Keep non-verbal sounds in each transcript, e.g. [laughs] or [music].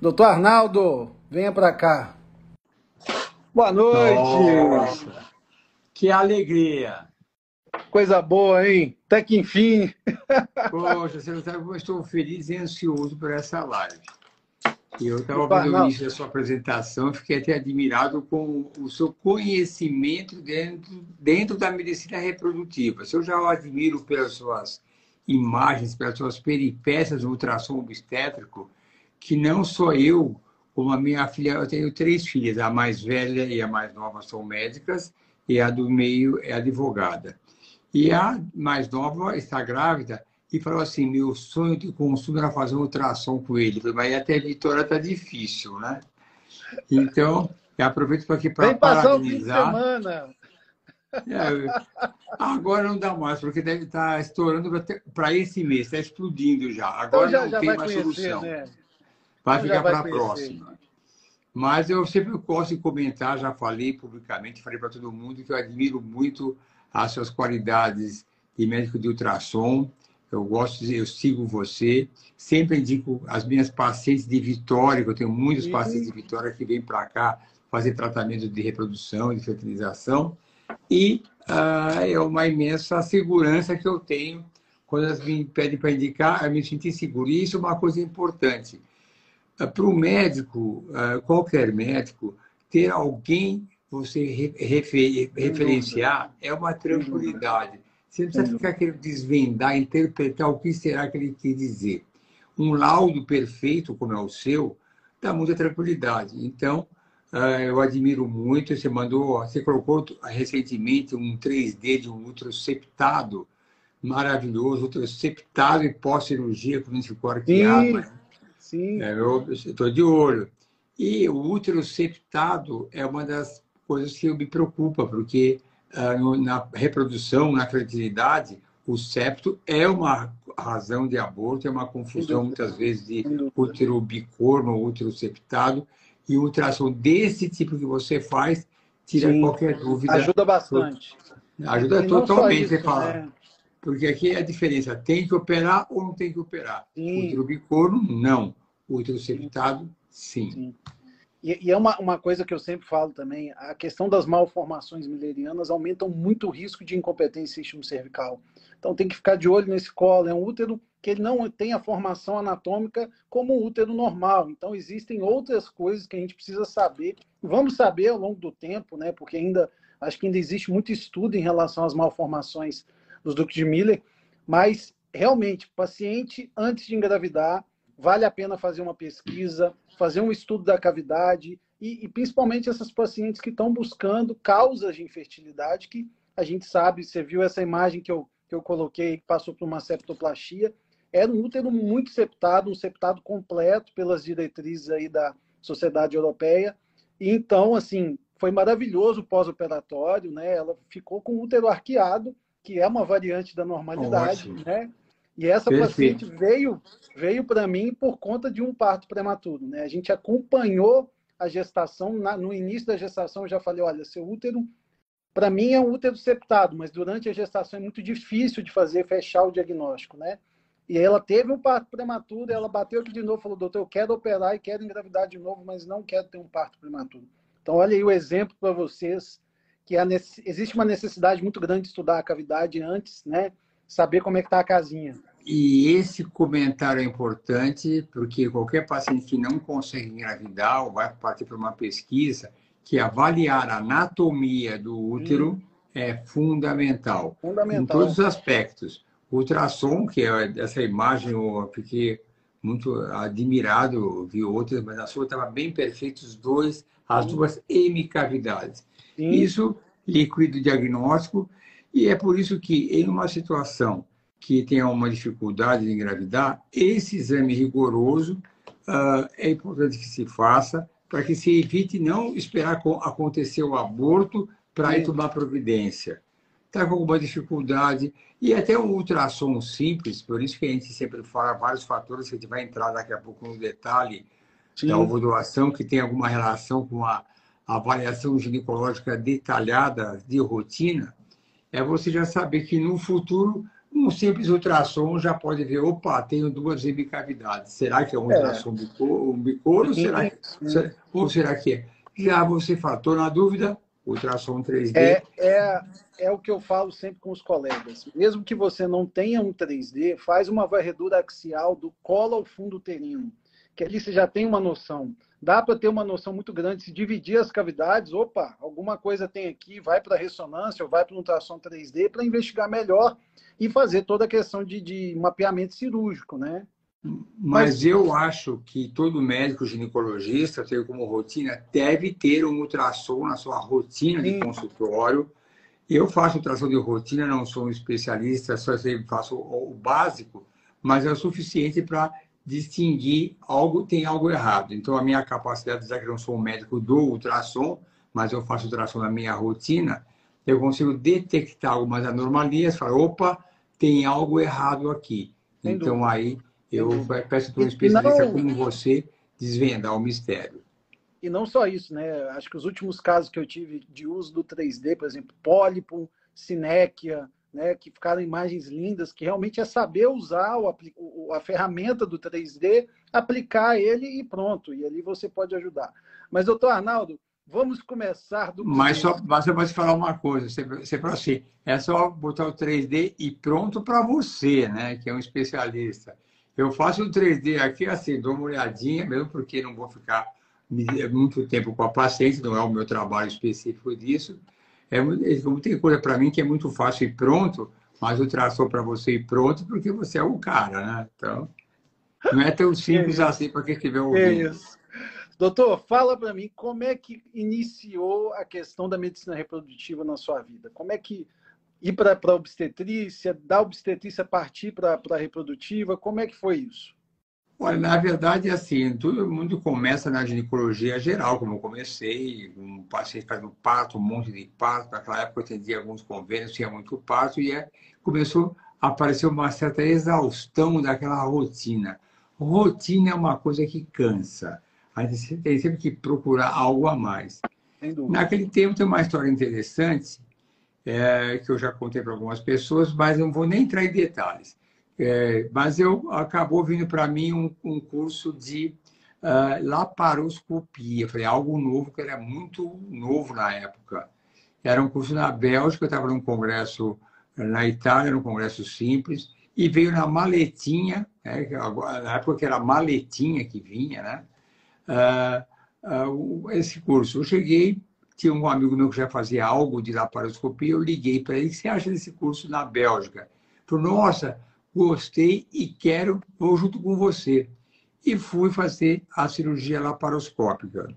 Doutor Arnaldo, venha para cá. Boa noite. Nossa, que alegria. Coisa boa, hein? Até que enfim. Poxa, você não sabe como eu estou feliz e ansioso por essa live. Eu estava ouvindo o início da sua apresentação, fiquei até admirado com o seu conhecimento dentro, dentro da medicina reprodutiva. Eu já o admiro pelas suas imagens, pelas suas peripécias do ultrassom obstétrico, que não só eu, como a minha filha, eu tenho três filhas, a mais velha e a mais nova são médicas, e a do meio é advogada. E a mais nova está grávida e falou assim: meu sonho de consumo era fazer um ultrassom com ele. Mas até a Vitória está difícil, né? Então, eu aproveito para aqui para parabenizar. semana. É, agora não dá mais, porque deve estar tá estourando para esse mês, está explodindo já. Agora então já, não já tem mais conhecer, solução. Né? Vai ficar para a próxima. Mas eu sempre gosto de comentar, já falei publicamente, falei para todo mundo que eu admiro muito as suas qualidades de médico de ultrassom, eu gosto, de, eu sigo você, sempre indico as minhas pacientes de Vitória, que eu tenho muitos Sim. pacientes de Vitória que vêm para cá fazer tratamento de reprodução, de fertilização, e uh, é uma imensa segurança que eu tenho quando elas me pedem para indicar, eu me sinto seguro. E isso é uma coisa importante. Uh, para o médico, uh, qualquer médico, ter alguém você refer, referenciar é uma tranquilidade. Você não precisa ficar querendo desvendar, interpretar o que será que ele quer dizer. Um laudo perfeito, como é o seu, dá muita tranquilidade. Então, ah, eu admiro muito. Você mandou, você colocou recentemente um 3D de um ultroseptado maravilhoso, ultroseptado e pós-cirurgia com ficou arqueado. Sim. É, eu estou de olho. E o ultroseptado é uma das coisas que me preocupa, porque ah, na reprodução, na fertilidade, o septo é uma razão de aborto, é uma confusão muitas vezes de útero bicorno ou útero septado, e o ultrassom desse tipo que você faz tira Sim, qualquer dúvida. Ajuda bastante. Ajuda totalmente, isso, você fala. Né? Porque aqui é a diferença, tem que operar ou não tem que operar. Sim. Útero bicorno, não. Útero septado, sim. sim. E, e, é uma, uma coisa que eu sempre falo também, a questão das malformações millerianas aumentam muito o risco de incompetência sistema cervical. Então tem que ficar de olho nesse colo. É um útero que ele não tem a formação anatômica como um útero normal. Então existem outras coisas que a gente precisa saber. Vamos saber ao longo do tempo, né? Porque ainda acho que ainda existe muito estudo em relação às malformações dos ductos de Miller, mas realmente, paciente antes de engravidar, vale a pena fazer uma pesquisa, fazer um estudo da cavidade e, e, principalmente essas pacientes que estão buscando causas de infertilidade que a gente sabe, você viu essa imagem que eu, que eu coloquei, que passou por uma septoplastia, era um útero muito septado, um septado completo pelas diretrizes aí da Sociedade Europeia. E então, assim, foi maravilhoso o pós-operatório, né? Ela ficou com o útero arqueado, que é uma variante da normalidade, Ótimo. né? E essa Perfeito. paciente veio veio para mim por conta de um parto prematuro. Né? A gente acompanhou a gestação, na, no início da gestação eu já falei, olha, seu útero, para mim é um útero septado, mas durante a gestação é muito difícil de fazer, fechar o diagnóstico, né? E ela teve um parto prematuro, ela bateu aqui de novo, falou, doutor, eu quero operar e quero engravidar de novo, mas não quero ter um parto prematuro. Então, olha aí o exemplo para vocês, que existe uma necessidade muito grande de estudar a cavidade antes, né? Saber como é que está a casinha. E esse comentário é importante porque qualquer paciente que não consegue engravidar ou vai partir para uma pesquisa que avaliar a anatomia do útero hum. é fundamental, fundamental. em todos os aspectos. O ultrassom, que é essa imagem, eu fiquei muito admirado, vi outras, mas a sua estava bem perfeita, os dois, as duas hemicavidades. Isso líquido diagnóstico, e é por isso que em uma situação que tenha uma dificuldade de engravidar, esse exame rigoroso uh, é importante que se faça para que se evite não esperar acontecer o aborto para ir tomar providência. Está com alguma dificuldade, e até um ultrassom simples, por isso que a gente sempre fala vários fatores, que a gente vai entrar daqui a pouco no detalhe Sim. da ovulação, que tem alguma relação com a avaliação ginecológica detalhada de rotina, é você já saber que no futuro Um simples ultrassom já pode ver, opa, tenho duas hemicavidades. Será que é um é. ultrassom bicolor, ou será, ou será que é? Já você fala, estou na dúvida, ultrassom 3D. É, é, é o que eu falo sempre com os colegas. Mesmo que você não tenha um 3D, faz uma varredura axial do colo ao fundo uterino, que ali você já tem uma noção. Dá para ter uma noção muito grande. Se dividir as cavidades, opa, alguma coisa tem aqui, vai para ressonância ou vai para um ultrassom 3D para investigar melhor e fazer toda a questão de, de mapeamento cirúrgico, né? Mas, Mas, eu acho que todo médico ginecologista, tem como rotina, deve ter um ultrassom na sua rotina de consultório. Eu faço ultrassom de rotina, não sou um especialista, só faço o básico, mas é o suficiente para distinguir algo tem algo errado. Então, a minha capacidade, já que eu não sou um médico do ultrassom, mas eu faço ultrassom na minha rotina, eu consigo detectar algumas anomalias, falar, opa, tem algo errado aqui. Sem então, dúvida. aí, eu peço para um especialista não... como você desvendar o mistério. E não só isso, né? Acho que os últimos casos que eu tive de uso do 3D, por exemplo, pólipo, sinéquia, né, que ficaram imagens lindas, que realmente é saber usar o, a ferramenta do 3D, aplicar ele e pronto. E ali você pode ajudar. Mas, doutor Arnaldo, vamos começar do. Mas só você pode falar uma coisa: você, você falou assim, é só botar o 3D e pronto para você, né, que é um especialista. Eu faço o 3D aqui, assim, dou uma olhadinha, mesmo porque não vou ficar muito tempo com a paciente, não é o meu trabalho específico disso é, tem coisa para mim que é muito fácil e pronto, mas eu traço para você e pronto porque você é o cara, né? Então, não é tão simples [laughs] é assim para quem estiver ouvindo. É isso. Doutor, fala para mim como é que iniciou a questão da medicina reprodutiva na sua vida? Como é que ir para a obstetrícia, da obstetrícia partir para a reprodutiva, como é que foi isso? Olha, na verdade, assim, todo mundo começa na ginecologia geral, como eu comecei, um paciente fazendo parto, um monte de parto. Naquela época eu atendia alguns convênios, tinha muito parto, e é, começou a aparecer uma certa exaustão daquela rotina. Rotina é uma coisa que cansa. A gente tem sempre que procurar algo a mais. Naquele tempo tem uma história interessante, é, que eu já contei para algumas pessoas, mas não vou nem entrar em detalhes. É, mas eu acabou vindo para mim um, um, curso de uh, laparoscopia. Falei, algo novo, que era muito novo na época. Era um curso na Bélgica, eu estava num congresso na Itália, num congresso simples, e veio na maletinha, né, na época que era maletinha que vinha, né? Uh, uh, esse curso. Eu cheguei, tinha um amigo meu que já fazia algo de laparoscopia, eu liguei para ele, o que você acha desse curso na Bélgica? Ele falou, nossa, gostei e quero, vou junto com você. E fui fazer a cirurgia laparoscópica.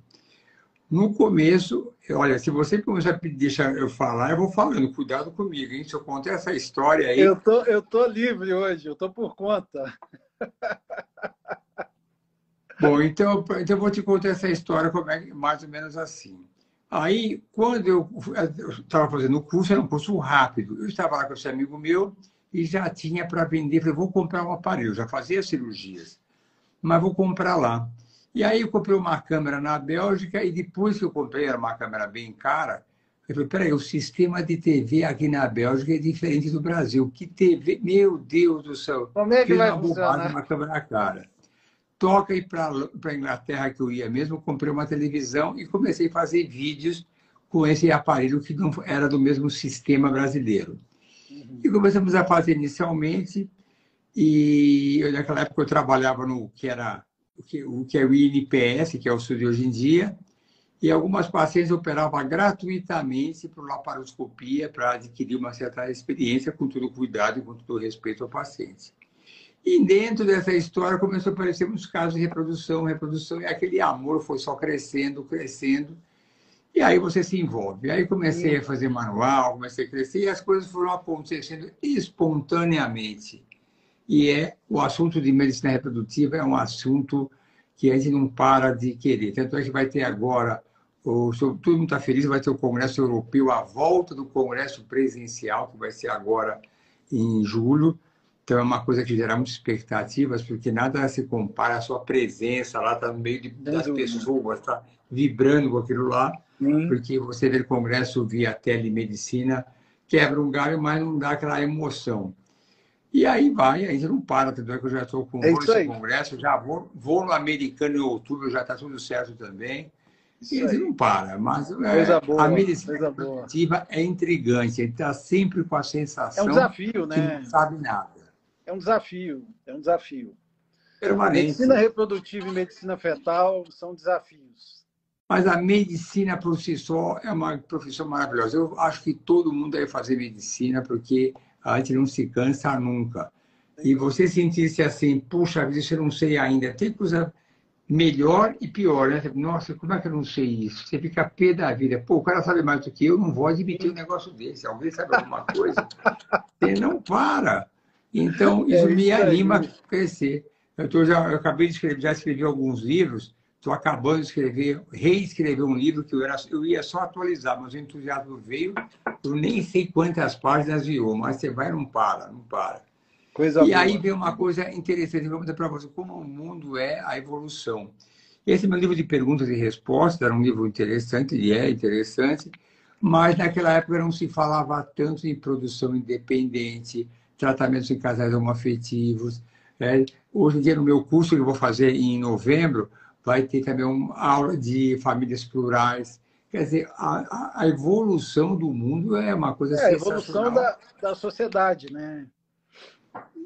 No começo, olha, se você começar a deixar eu falar, eu vou falando, cuidado comigo, hein? Se eu contar essa história aí. Eu tô, eu tô livre hoje, eu tô por conta. Bom, então, então eu vou te contar essa história como é, mais ou menos assim. Aí, quando eu estava fazendo o curso, era um curso rápido. Eu estava lá com esse amigo meu, e já tinha para vender. Falei, vou comprar um aparelho, já fazia cirurgias, mas vou comprar lá. E aí eu comprei uma câmera na Bélgica e depois que eu comprei, era uma câmera bem cara, eu falei, peraí, o sistema de TV aqui na Bélgica é diferente do Brasil. Que TV, meu Deus do céu. Como é que vai funcionar? Uma câmera cara. Toca aí para a Inglaterra que eu ia mesmo, comprei uma televisão e comecei a fazer vídeos com esse aparelho que não era do mesmo sistema brasileiro. E começamos a fazer inicialmente, e naquela época eu trabalhava no que era o que, o que é o INPS, que é o SUS hoje em dia, e algumas pacientes operavam gratuitamente por laparoscopia para adquirir uma certa experiência, com todo cuidado e com todo respeito ao paciente. E dentro dessa história começou a aparecer muitos casos de reprodução, reprodução, e aquele amor foi só crescendo, crescendo, e aí você se envolve. Aí comecei a fazer manual, comecei a crescer e as coisas foram acontecendo espontaneamente. E é o assunto de medicina reprodutiva é um assunto que a gente não para de querer. Tanto é que vai ter agora, o, todo mundo está feliz, vai ter o Congresso Europeu, a volta do Congresso Presencial, que vai ser agora em julho. Então é uma coisa que gera muitas expectativas, porque nada se compara à sua presença lá, está no meio de, das pessoas, está vibrando com aquilo lá porque você vê o congresso via telemedicina, quebra um galho, mas não dá aquela emoção. E aí vai, aí não para, tanto é que eu já estou com é o congresso, já vou, vou no americano em outubro, já está tudo certo também. Isso e aí. não para, mas é, boa, a medicina positiva é intrigante, ele está sempre com a sensação é um desafio, né? que não sabe nada. É um desafio, é um desafio. Permanente. Medicina reprodutiva e medicina fetal são desafios. Mas a medicina por si só é uma profissão maravilhosa. Eu acho que todo mundo deve fazer medicina, porque a gente não se cansa nunca. E você sentir-se assim, puxa vida, eu não sei ainda. Tem coisa melhor e pior, né? Nossa, como é que eu não sei isso? Você fica pé da vida. Pô, o cara sabe mais do que eu, não vou admitir um negócio desse. Alguém sabe alguma coisa? Você não para. Então, isso, é isso me anima a crescer. Eu, tô já, eu acabei de escrever, já escrevi alguns livros, estou acabando de escrever, reescrever um livro que eu, era, eu ia só atualizar, mas o entusiasmo veio, eu nem sei quantas páginas viu, mas você vai não para, não para. Coisa e boa. aí vem uma coisa interessante, vou mostrar para você como o mundo é a evolução. Esse meu livro de perguntas e respostas era um livro interessante, e é interessante, mas naquela época não se falava tanto em produção independente, tratamentos em casais homoafetivos. Né? Hoje em dia, no meu curso que eu vou fazer em novembro, vai ter também uma aula de famílias plurais. Quer dizer, a, a evolução do mundo é uma coisa é, A evolução da, da sociedade, né?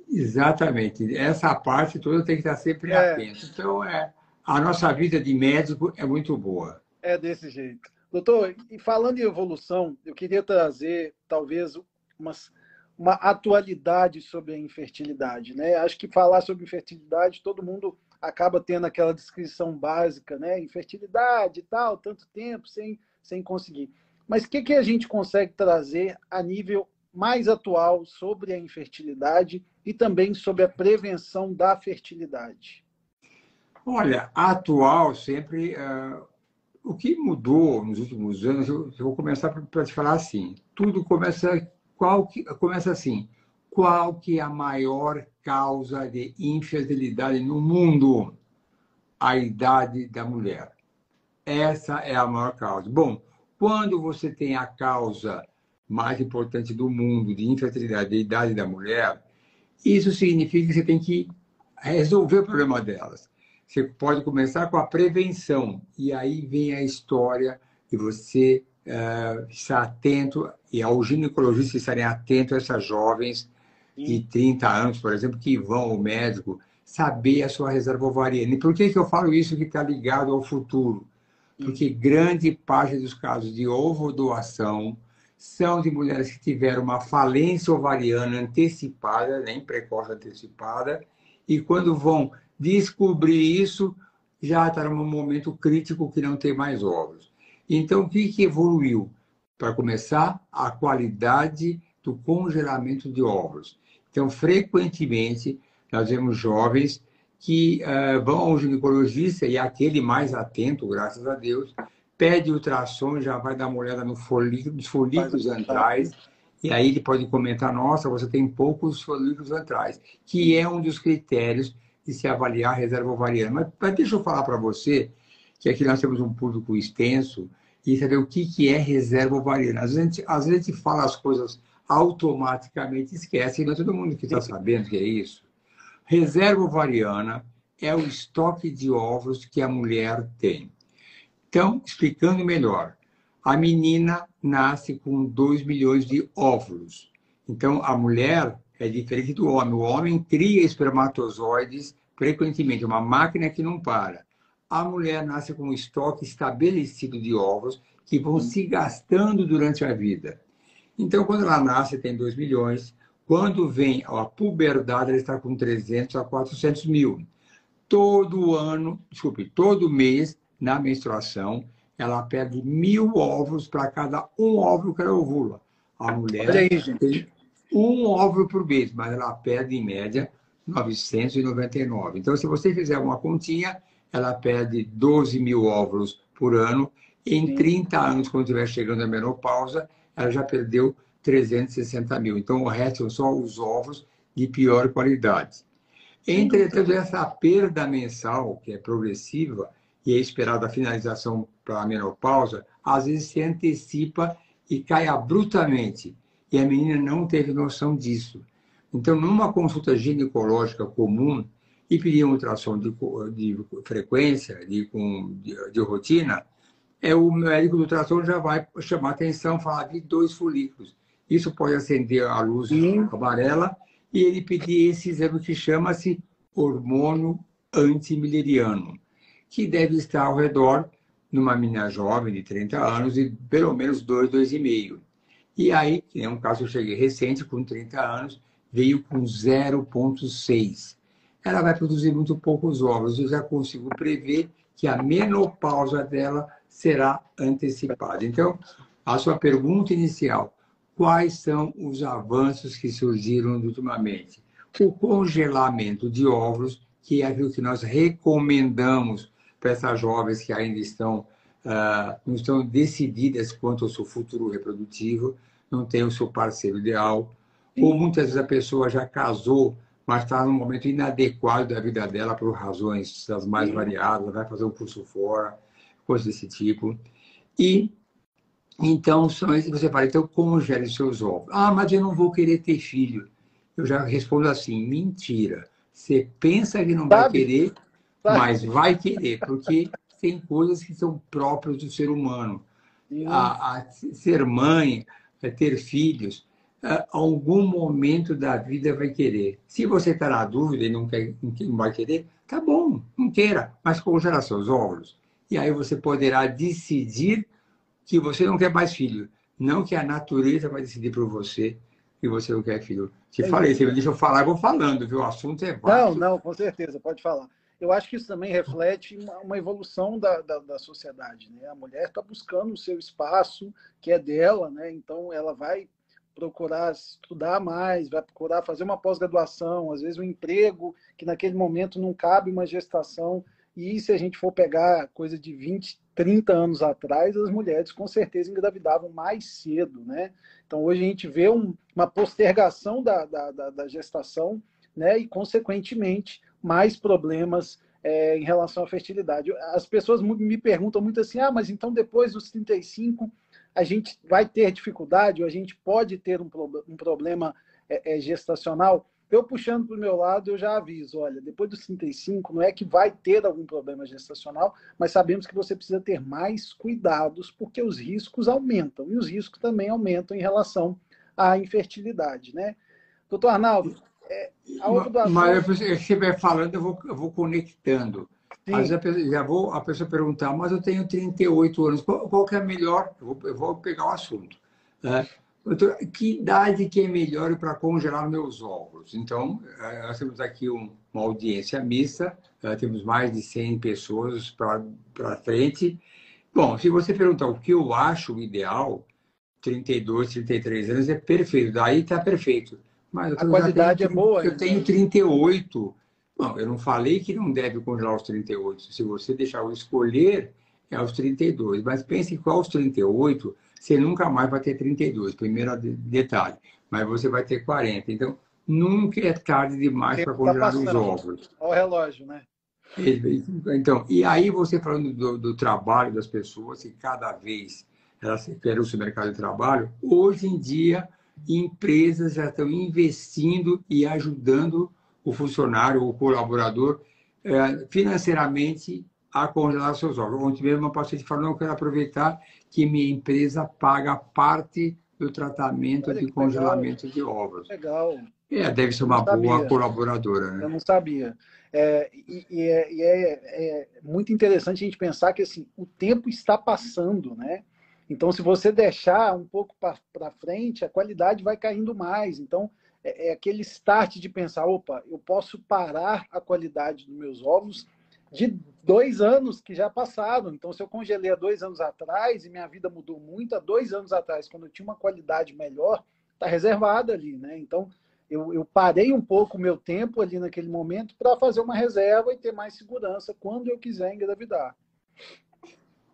Exatamente. Essa parte toda tem que estar sempre é. atento. Então, é, a nossa vida de médico é muito boa. É desse jeito. Doutor, e falando em evolução, eu queria trazer, talvez, umas, uma atualidade sobre a infertilidade. Né? Acho que falar sobre infertilidade, todo mundo acaba tendo aquela descrição básica, né? Infertilidade e tal, tanto tempo sem, sem conseguir. Mas o que, que a gente consegue trazer a nível mais atual sobre a infertilidade e também sobre a prevenção da fertilidade? Olha, atual sempre. Uh, o que mudou nos últimos anos, eu, eu vou começar para te falar assim: tudo começa, qual que, começa assim. Qual que é a maior causa de infertilidade no mundo? A idade da mulher. Essa é a maior causa. Bom, quando você tem a causa mais importante do mundo de infertilidade, de idade da mulher, isso significa que você tem que resolver o problema delas. Você pode começar com a prevenção, e aí vem a história de você uh, estar atento, e ao ginecologista estarem atentos a essas jovens de 30 anos, por exemplo, que vão ao médico, saber a sua reserva ovariana. E por que, que eu falo isso que está ligado ao futuro? Porque grande parte dos casos de ovo doação são de mulheres que tiveram uma falência ovariana antecipada, nem precoce antecipada, e quando vão descobrir isso, já está num momento crítico que não tem mais óvulos. Então, o que, que evoluiu? Para começar, a qualidade do congelamento de óvulos. Então, frequentemente, nós vemos jovens que uh, vão ao ginecologista e aquele mais atento, graças a Deus, pede ultrassom, já vai dar uma olhada no folículo, nos folículos antrais, e aí ele pode comentar, nossa, você tem poucos folículos antrais, que é um dos critérios de se avaliar a reserva ovariana. Mas, mas deixa eu falar para você que aqui nós temos um público extenso e saber o que, que é reserva ovariana. Às vezes, a gente, às vezes a gente fala as coisas automaticamente esquece, mas todo mundo que está sabendo que é isso. Reserva ovariana é o estoque de óvulos que a mulher tem. Então, explicando melhor, a menina nasce com 2 milhões de óvulos. Então, a mulher é diferente do homem. O homem cria espermatozoides frequentemente, uma máquina que não para. A mulher nasce com um estoque estabelecido de óvulos que vão se gastando durante a vida. Então, quando ela nasce, tem 2 milhões. Quando vem a puberdade, ela está com 300 a 400 mil. Todo ano, desculpe, todo mês, na menstruação, ela perde mil ovos para cada um óvulo que ela ovula. A mulher aí, tem um óvulo por mês, mas ela perde, em média, 999. Então, se você fizer uma continha, ela perde 12 mil óvulos por ano. Em Sim. 30 anos, quando estiver chegando a menopausa, ela já perdeu 360 mil. Então, o resto são só os ovos de pior qualidade. Entretanto, essa perda mensal, que é progressiva, e é esperada a finalização para a menopausa, às vezes se antecipa e cai abruptamente. E a menina não teve noção disso. Então, numa consulta ginecológica comum, e pedir uma ultrassom de, de frequência, de, de, de, rotina, é o médico do ultrassom já vai chamar atenção, falar de dois folículos. Isso pode acender a luz Sim. amarela e ele pedir esse exame que chama-se hormônio antimileriano, que deve estar ao redor numa menina jovem de 30 anos e pelo menos 2, 2,5. E aí, que é um caso que eu cheguei recente, com 30 anos, veio com 0,6. Ela vai produzir muito poucos ovos. Eu já consigo prever que a menopausa dela será antecipada. Então, a sua pergunta inicial, quais são os avanços que surgiram ultimamente? O congelamento de óvulos, que é aquilo que nós recomendamos para essas jovens que ainda estão, uh, não estão decididas quanto ao seu futuro reprodutivo, não tem o seu parceiro ideal, ou muitas vezes a pessoa já casou, mas está num momento inadequado da vida dela por razões das mais variadas, vai fazer um curso fora, coisas desse tipo. E então, você fala, então congele seus ovos. Ah, mas eu não vou querer ter filho. Eu já respondo assim, mentira. Você pensa que não vai querer, mas vai querer, porque tem coisas que são próprias do ser humano. A, a, ser mãe, a ter filhos, a algum momento da vida vai querer. Se você está na dúvida e não, quer, não vai querer, tá bom, não queira, mas congela seus óvulos. E aí você poderá decidir que você não quer mais filho. Não que a natureza vai decidir por você que você não quer filho. Te é falei, você me deixa eu falar, eu vou falando, viu? O assunto é vasto. Não, não, com certeza, pode falar. Eu acho que isso também reflete uma evolução da, da, da sociedade. Né? A mulher está buscando o seu espaço, que é dela, né? então ela vai procurar estudar mais, vai procurar fazer uma pós-graduação, às vezes um emprego que naquele momento não cabe uma gestação. E se a gente for pegar coisa de 20, 30 anos atrás, as mulheres com certeza engravidavam mais cedo, né? Então hoje a gente vê um, uma postergação da, da, da, da, gestação, né? E consequentemente mais problemas é, em relação à fertilidade. As pessoas me perguntam muito assim: ah, mas então depois dos 35 a gente vai ter dificuldade, ou a gente pode ter um, um problema é, é, gestacional? Eu puxando para o meu lado, eu já aviso, olha, depois dos 35, não é que vai ter algum problema gestacional, mas sabemos que você precisa ter mais cuidados, porque os riscos aumentam, e os riscos também aumentam em relação à infertilidade, né? Doutor Arnaldo, é, a outra Mas você vai falando, eu vou, eu vou conectando. Mas já vou a pessoa perguntar, mas eu tenho 38 anos, qual, qual que é melhor? Eu vou, eu vou pegar o assunto. Né? Doutor, que idade que é melhor para congelar meus ovos? Então, eh, nós temos aqui um, uma audiência mista, uh, temos mais de 100 pessoas para frente. Bom, se você perguntar o que eu acho ideal, 32, 33 anos é perfeito, daí está perfeito. Mas a qualidade tenho, é boa. Eu tenho 38. Bom, eu não falei que não deve congelar aos 38. Se você deixar eu escolher, é aos 32. Mas pense que aos 38, você nunca mais vai ter 32. Primeiro detalhe. Mas você vai ter 40. Então, nunca é tarde demais para congelar tá os ovos. Olha o relógio, né? Então, e aí você falando do, do trabalho das pessoas, que cada vez elas querem o seu mercado de trabalho, hoje em dia empresas já estão investindo e ajudando o funcionário, o colaborador, é, financeiramente a congelar seus ovos. Ontem mesmo uma paciente falou, não, eu quero aproveitar que minha empresa paga parte do tratamento Olha de congelamento legal. de ovos. Legal. É, deve ser uma boa colaboradora. Né? Eu não sabia. É, e, e, é, e é, é, muito interessante a gente pensar que assim, o tempo está passando, né? Então, se você deixar um pouco para frente, a qualidade vai caindo mais. Então, é, é, aquele start de pensar: opa, eu posso parar a qualidade dos meus ovos de dois anos que já passaram. Então, se eu congelei há dois anos atrás e minha vida mudou muito, há dois anos atrás, quando eu tinha uma qualidade melhor, está reservada ali, né? Então, eu, eu parei um pouco o meu tempo ali naquele momento para fazer uma reserva e ter mais segurança quando eu quiser engravidar.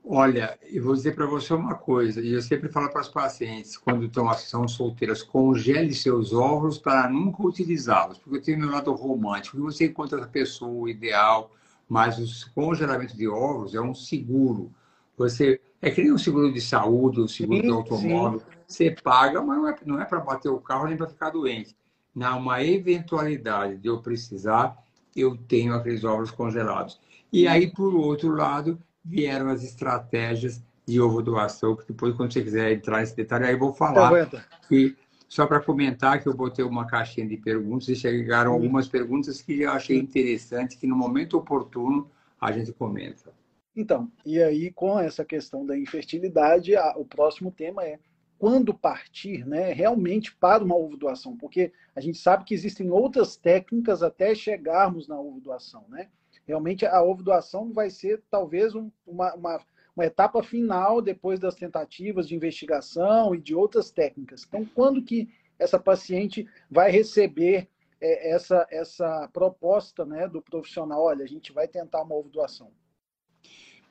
Olha, eu vou dizer para você uma coisa, e eu sempre falo para as pacientes, quando estão, são solteiras, congele seus ovos para nunca utilizá-los, porque tenho meu lado romântico, e você encontra a pessoa ideal, mas o congelamento de ovos é um seguro. Você É que nem um seguro de saúde, um seguro sim, de automóvel, sim. você paga, mas não é, não é para bater o carro nem para ficar doente. na uma eventualidade de eu precisar, eu tenho aqueles ovos congelados. E aí, por outro lado, vieram as estratégias de ovo doação, que depois, quando você quiser entrar nesse detalhe, aí eu vou falar. Que, só para comentar que eu botei uma caixinha de perguntas e chegaram algumas perguntas que eu achei interessante, que no momento oportuno a gente comenta. Então, e aí com essa questão da infertilidade, a, o próximo tema é quando partir né, realmente para uma ovo doação, porque a gente sabe que existem outras técnicas até chegarmos na ovo doação. Né? Realmente a ovo doação vai ser talvez um, uma, uma uma etapa final depois das tentativas de investigação e de outras técnicas. Então, quando que essa paciente vai receber é, essa, essa proposta né, do profissional? Olha, a gente vai tentar uma doação.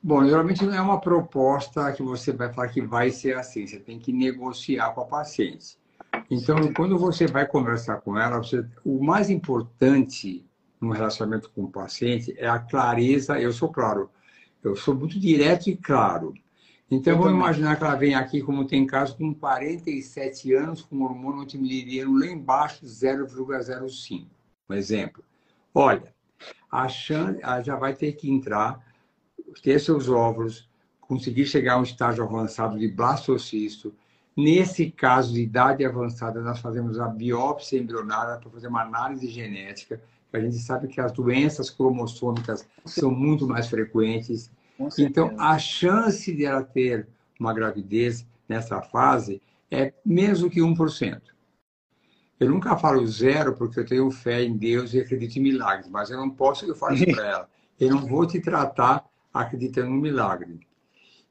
Bom, geralmente não é uma proposta que você vai falar que vai ser assim. Você tem que negociar com a paciente. Então, quando você vai conversar com ela, você, o mais importante no relacionamento com o paciente é a clareza. Eu sou claro, eu sou muito direto e claro. Então, vamos imaginar que ela vem aqui, como tem caso, com 47 anos, com hormônio antimileriano lá embaixo, 0,05. Um exemplo. Olha, a chance, ela já vai ter que entrar, ter seus óvulos, conseguir chegar a um estágio avançado de blastocisto. Nesse caso de idade avançada, nós fazemos a biópsia embrionária para fazer uma análise genética a gente sabe que as doenças cromossômicas são muito mais frequentes. Então, a chance de ela ter uma gravidez nessa fase é menos do que 1%. Eu nunca falo zero porque eu tenho fé em Deus e acredito em milagres, mas eu não posso eu falo para ela. Eu não vou te tratar acreditando no milagre.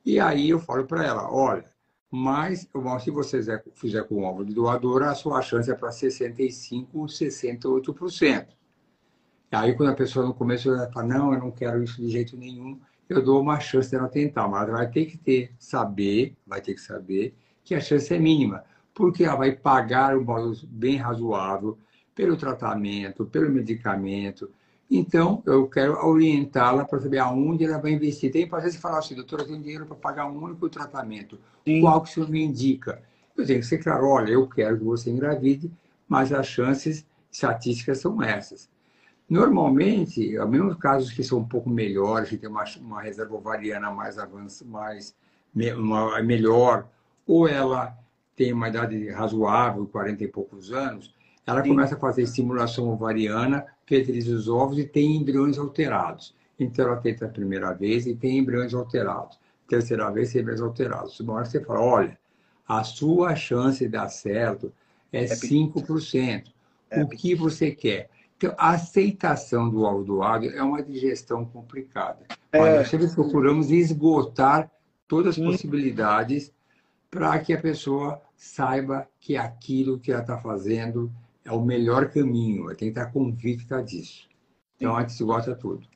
E aí eu falo para ela, olha, mas se você fizer com o óvulo de doadora, a sua chance é para 65, 68%. Aí, quando a pessoa no começo ela fala, não, eu não quero isso de jeito nenhum, eu dou uma chance dela tentar, mas ela vai ter que ter, saber, vai ter que saber que a chance é mínima, porque ela vai pagar um valor bem razoável pelo tratamento, pelo medicamento. Então, eu quero orientá-la para saber aonde ela vai investir. Tem pacientes que falam assim, doutora, eu tenho dinheiro para pagar um único tratamento. Sim. Qual que o senhor me indica? Eu tenho que ser claro, olha, eu quero que você engravide, mas as chances estatísticas são essas. Normalmente, mesmo casos que são um pouco melhores, que tem uma, uma reserva ovariana mais avançada, mais uma, melhor, ou ela tem uma idade razoável, 40 e poucos anos, ela Sim. começa a fazer estimulação ovariana, fertiliza os ovos e tem embriões alterados. Então, ela tenta a primeira vez e tem embriões alterados. Terceira vez, tem embriões alterados. Uma hora você fala, olha, a sua chance de dar certo é, é 5%. É o que você quer? Então, a aceitação do doado é uma digestão complicada. É. Nós sempre procuramos esgotar todas as possibilidades para que a pessoa saiba que aquilo que ela está fazendo é o melhor caminho. Ela tem que estar convicta disso. Então, a gente esgota tudo.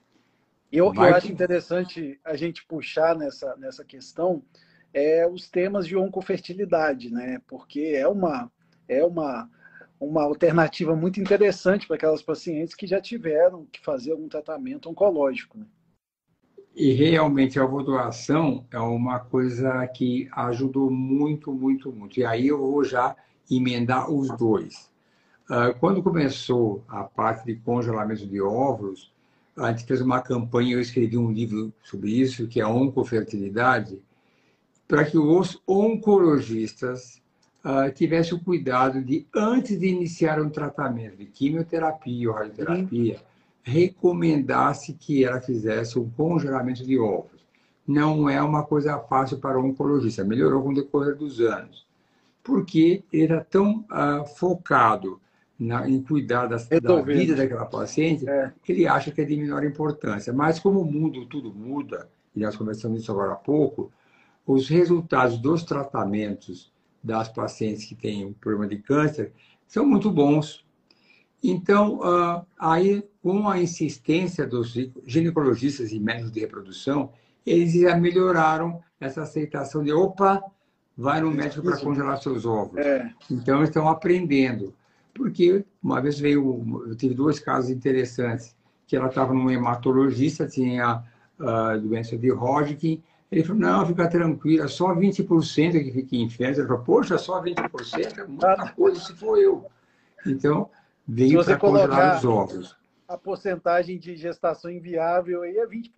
Eu, eu acho interessante a gente puxar nessa, nessa questão é, os temas de oncofertilidade, né? Porque é uma, é uma uma alternativa muito interessante para aquelas pacientes que já tiveram que fazer algum tratamento oncológico. Né? E realmente a doação é uma coisa que ajudou muito, muito, muito. E aí eu vou já emendar os dois. Ah, quando começou a parte de congelamento de óvulos, a gente fez uma campanha, eu escrevi um livro sobre isso, que é Oncofertilidade, para que os oncologistas uh, tivesse o cuidado de, antes de iniciar um tratamento de quimioterapia ou radioterapia, recomendasse que ela fizesse um congelamento de ovos. Não é uma coisa fácil para o oncologista, melhorou com o decorrer dos anos, porque ele era tão uh, focado na, em cuidar da vida daquela paciente é. que ele acha que é de menor importância. Mas como o mundo tudo muda, e nós conversamos isso agora há pouco, os resultados dos tratamentos das pacientes que têm problema de câncer são muito bons. Então, uh, aí, com a insistência dos ginecologistas e médicos de reprodução, eles já melhoraram essa aceitação de, opa, vai no médico para congelar seus ovos. É. Então, estão aprendendo. Porque uma vez veio, eu tive dois casos interessantes, que ela estava num hematologista, tinha uh, doença de Hodgkin, ele falou, não, fica tranquila, só 20% que fica em festa. Ele falou, poxa, só 20%? É muita coisa, se for eu. Então, veio para congelar os ovos. A porcentagem de gestação inviável aí é 20%.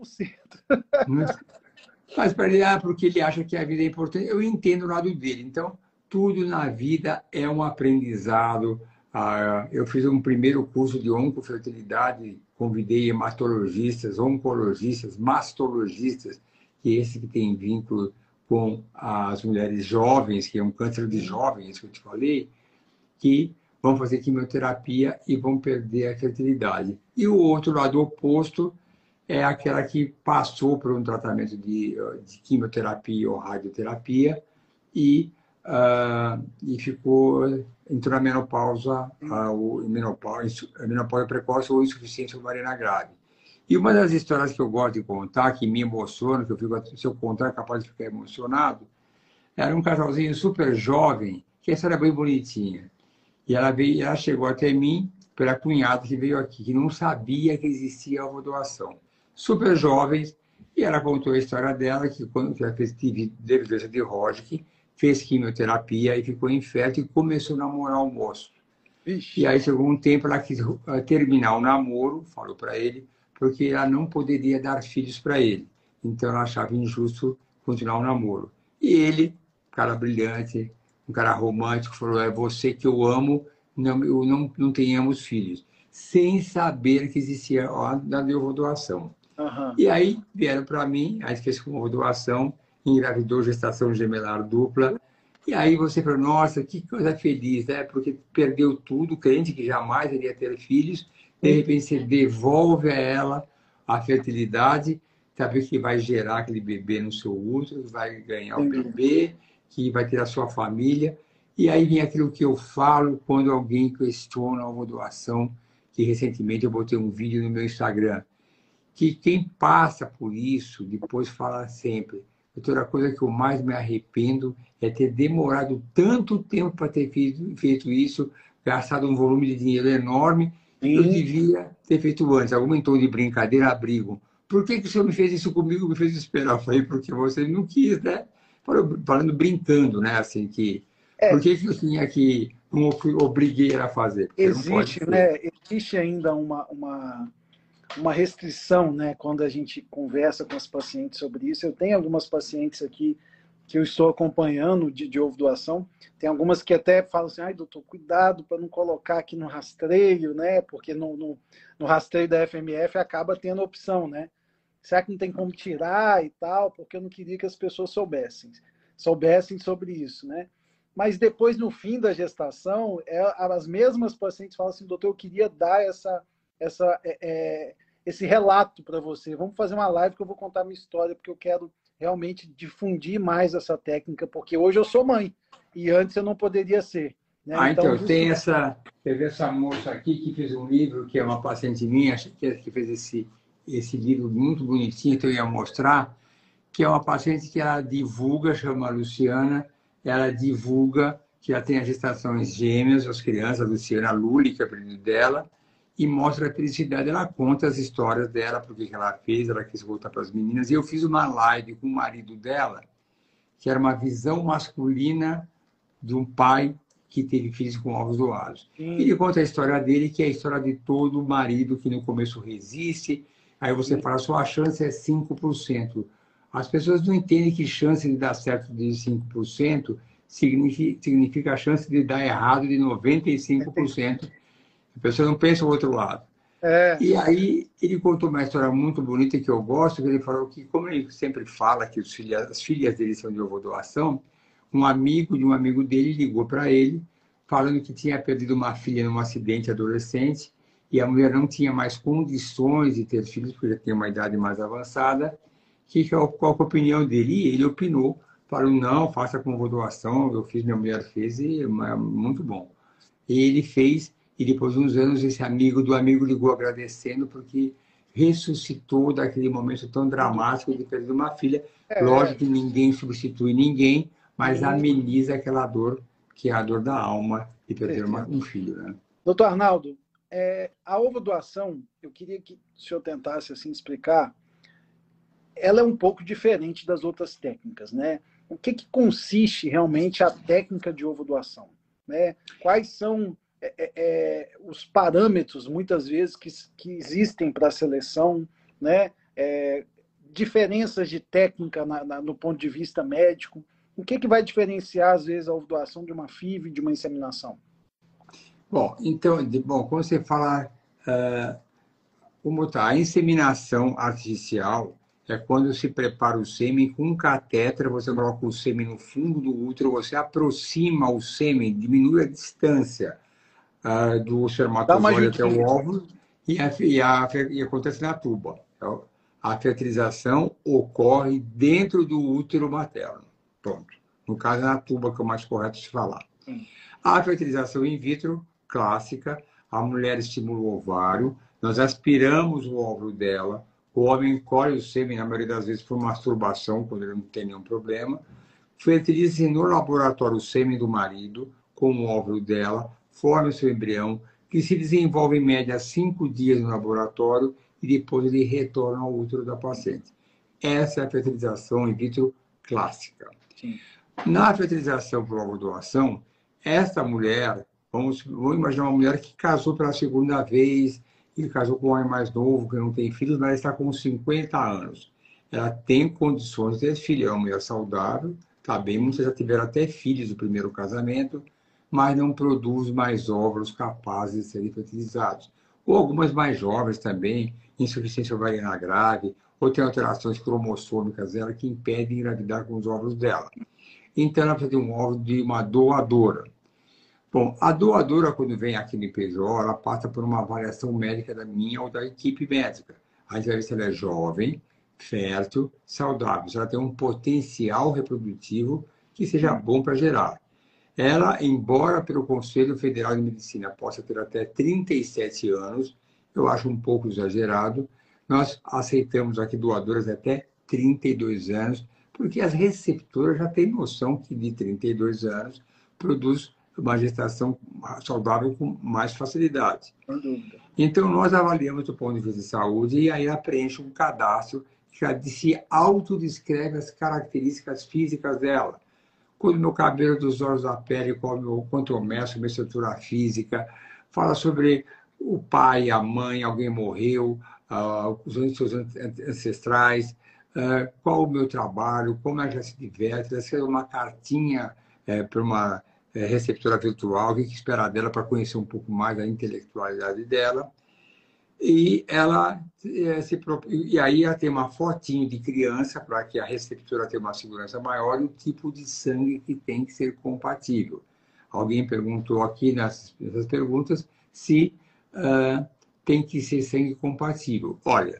Mas para ele, ah, porque ele acha que a vida é importante, eu entendo o lado dele. Então, tudo na vida é um aprendizado. Ah, eu fiz um primeiro curso de oncofertilidade, convidei hematologistas, oncologistas, mastologistas, que esse que tem vínculo com as mulheres jovens, que é um câncer de jovens, que eu te falei, que vão fazer quimioterapia e vão perder a fertilidade. E o outro lado oposto é aquela que passou por um tratamento de, de quimioterapia ou radioterapia e, uh, e ficou, entrou na menopausa, uh, menopausa, menopausa precoce ou insuficiência ovariana grave. E uma das histórias que eu gosto de contar, que me emociona, que eu fico, se eu contar, é capaz de ficar emocionado, era um casalzinho super jovem, que essa era bem bonitinha. E ela, veio, ela chegou até mim pela cunhada que veio aqui, que não sabia que existia a doação super jovens, e ela contou a história dela, que quando ela fez, teve deficiência de Hodgkin, fez quimioterapia e ficou infértil e começou a namorar o moço. Ixi. E aí chegou um tempo, ela quis eh, terminar o namoro, falou para ele, porque ela não poderia dar filhos para ele. Então ela achava injusto continuar o namoro. E ele, cara brilhante, um cara romântico, falou: é você que eu amo, não, eu não, não tenhamos filhos. Sem saber que existia a da doação. Uhum. E aí vieram para mim, aí fez com doação, engravidou gestação gemelar dupla. E aí você falou, nossa, que coisa feliz, né? Porque perdeu tudo, crente que jamais iria ter filhos, de repente você devolve a ela a fertilidade, saber que vai gerar aquele bebê no seu útero, vai ganhar o bebê, que vai ter a sua família. E aí vem aquilo que eu falo quando alguém questiona a doação, que recentemente eu botei um vídeo no meu Instagram que quem passa por isso depois fala sempre. Outra coisa que eu mais me arrependo é ter demorado tanto tempo para ter feito isso, gastado um volume de dinheiro enorme, Sim. eu devia ter feito antes. Algum tom de brincadeira, abrigo. Por que, que o senhor me fez isso comigo, me fez esperar? Eu falei, porque você não quis, né? Falando, brincando, né? Assim, que... É. Por que, que eu tinha que... Não obriguei a fazer? Existe, né? Existe ainda uma... uma uma restrição, né, quando a gente conversa com as pacientes sobre isso. Eu tenho algumas pacientes aqui que eu estou acompanhando de, de ovo doação. Tem algumas que até falam assim, ai, doutor, cuidado para não colocar aqui no rastreio, né? Porque no, no, no, rastreio da FMF acaba tendo opção, né? Será que não tem como tirar e tal? Porque eu não queria que as pessoas soubessem, soubessem sobre isso, né? Mas depois, no fim da gestação, é, as mesmas pacientes falam assim, doutor, eu queria dar essa, essa, é, é esse relato para você. Vamos fazer uma live que eu vou contar minha história, porque eu quero realmente difundir mais essa técnica, porque hoje eu sou mãe e antes eu não poderia ser. Né? Ah, então, então tem essa, teve essa moça aqui que fez um livro, que é uma paciente minha, que fez esse, esse livro muito bonitinho, que eu ia mostrar, que é uma paciente que ela divulga, chama Luciana, ela divulga que ela tem as gestações gêmeas, as crianças, a Luciana Lully, que é a dela, e mostra a felicidade. Ela conta as histórias dela, porque que ela fez, ela quis voltar para as meninas. E eu fiz uma live com o marido dela, que era uma visão masculina de um pai que teve filhos com ovos doados. Sim. Ele conta a história dele, que é a história de todo marido que no começo resiste. Aí você Sim. fala, sua chance é 5%. As pessoas não entendem que chance de dar certo de 5% significa, significa a chance de dar errado de 95%. A pessoa não pensa o outro lado. É. E aí ele contou uma história muito bonita que eu gosto, que ele falou que, como ele sempre fala que filhas, as filhas dele são de ovo doação, um amigo de um amigo dele ligou para ele, falando que tinha perdido uma filha num acidente adolescente e a mulher não tinha mais condições de ter filhos, porque já tinha uma idade mais avançada. Que, qual, qual a opinião dele? E ele opinou, falou, não, faça com doação, eu fiz, minha mulher fez, e é muito bom. E ele fez, e depois de uns anos, esse amigo do amigo ligou agradecendo porque ressuscitou daquele momento tão dramático de perder uma filha. É. Lógico que ninguém substitui ninguém, mas ameniza aquela dor que é a dor da alma de perder uma, um filho. Né? Doutor Arnaldo, é, a ovo doação, eu queria que o senhor tentasse assim explicar, ela é um pouco diferente das outras técnicas, né? O que, que consiste realmente a técnica de ovo doação? Né? Quais são é, é, é, os parâmetros, muitas vezes, que, que existem para a seleção, né? É, diferenças de técnica na, na, no ponto de vista médico. O que, que vai diferenciar, às vezes, a ovulação de uma FIV de uma inseminação? Bom, então, bom, quando você fala uh, como tá, a inseminação artificial é quando se prepara o sêmen com um catéter, você coloca o sêmen no fundo do útero, você aproxima o sêmen, diminui a distância uh, do espermatozoide até o óvulo e, a, e, a, e acontece na tuba. Então, a fertilização ocorre dentro do útero materno. Pronto. No caso, é na tuba, que é o mais correto de falar. Sim. A fertilização in vitro, clássica, a mulher estimula o ovário, nós aspiramos o óvulo dela, o homem colhe o sêmen, na maioria das vezes, por masturbação, quando ele não tem nenhum problema, fertiliza no laboratório o sêmen do marido, com o óvulo dela, forma o seu embrião, que se desenvolve em média cinco dias no laboratório e depois ele retorna ao útero da paciente. Essa é a fertilização in vitro clássica. Sim. Na fertilização por ovodoação, essa mulher, vamos, vamos imaginar uma mulher que casou pela segunda vez, e casou com um homem mais novo, que não tem filhos, mas está com 50 anos. Ela tem condições de ter filho, é uma mulher saudável, está bem, muitas já tiveram até filhos do primeiro casamento, mas não produz mais óvulos capazes de serem fertilizados. Ou algumas mais jovens também, insuficiência ovariana grave, ou tem alterações cromossômicas dela que impedem de engravidar com os óvulos dela. Então, ela precisa ter um óvulo de uma doadora. Bom, a doadora, quando vem aqui no IPJO, ela passa por uma avaliação médica da minha ou da equipe médica. A gente vai ver se ela é jovem, fértil, saudável, se ela tem um potencial reprodutivo que seja bom para gerar. Ela, embora pelo Conselho Federal de Medicina possa ter até 37 anos, eu acho um pouco exagerado, nós aceitamos aqui doadoras até 32 anos, porque as receptoras já têm noção que de 32 anos produz uma gestação saudável com mais facilidade. Então, nós avaliamos do ponto de vista de saúde e aí ela preenche um cadastro que já se autodescreve as características físicas dela cuido do cabelo, dos olhos da pele, quanto eu meço, minha estrutura física, fala sobre o pai, a mãe, alguém morreu, uh, os seus ancestrais, uh, qual o meu trabalho, como ela já se diverte, ela escreve uma cartinha uh, para uma uh, receptora virtual, o que esperar dela para conhecer um pouco mais da intelectualidade dela e ela é, se e aí ela tem uma fotinho de criança para que a receptora tenha uma segurança maior e o tipo de sangue que tem que ser compatível. Alguém perguntou aqui nessas, nessas perguntas se uh, tem que ser sangue compatível. Olha,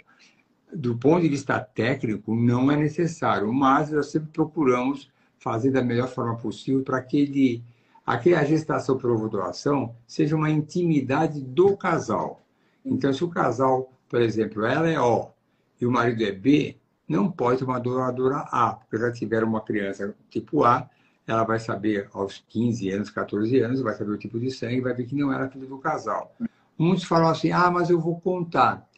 do ponto de vista técnico, não é necessário, mas nós sempre procuramos fazer da melhor forma possível para que ele, aquela gestação por ovodoação seja uma intimidade do casal então, se o casal, por exemplo, ela é O e o marido é B, não pode uma doadora A, porque já tiver uma criança tipo A, ela vai saber aos 15 anos, 14 anos, vai saber o tipo de sangue, vai ver que não era filho do casal. Muitos falam assim, ah, mas eu vou contar.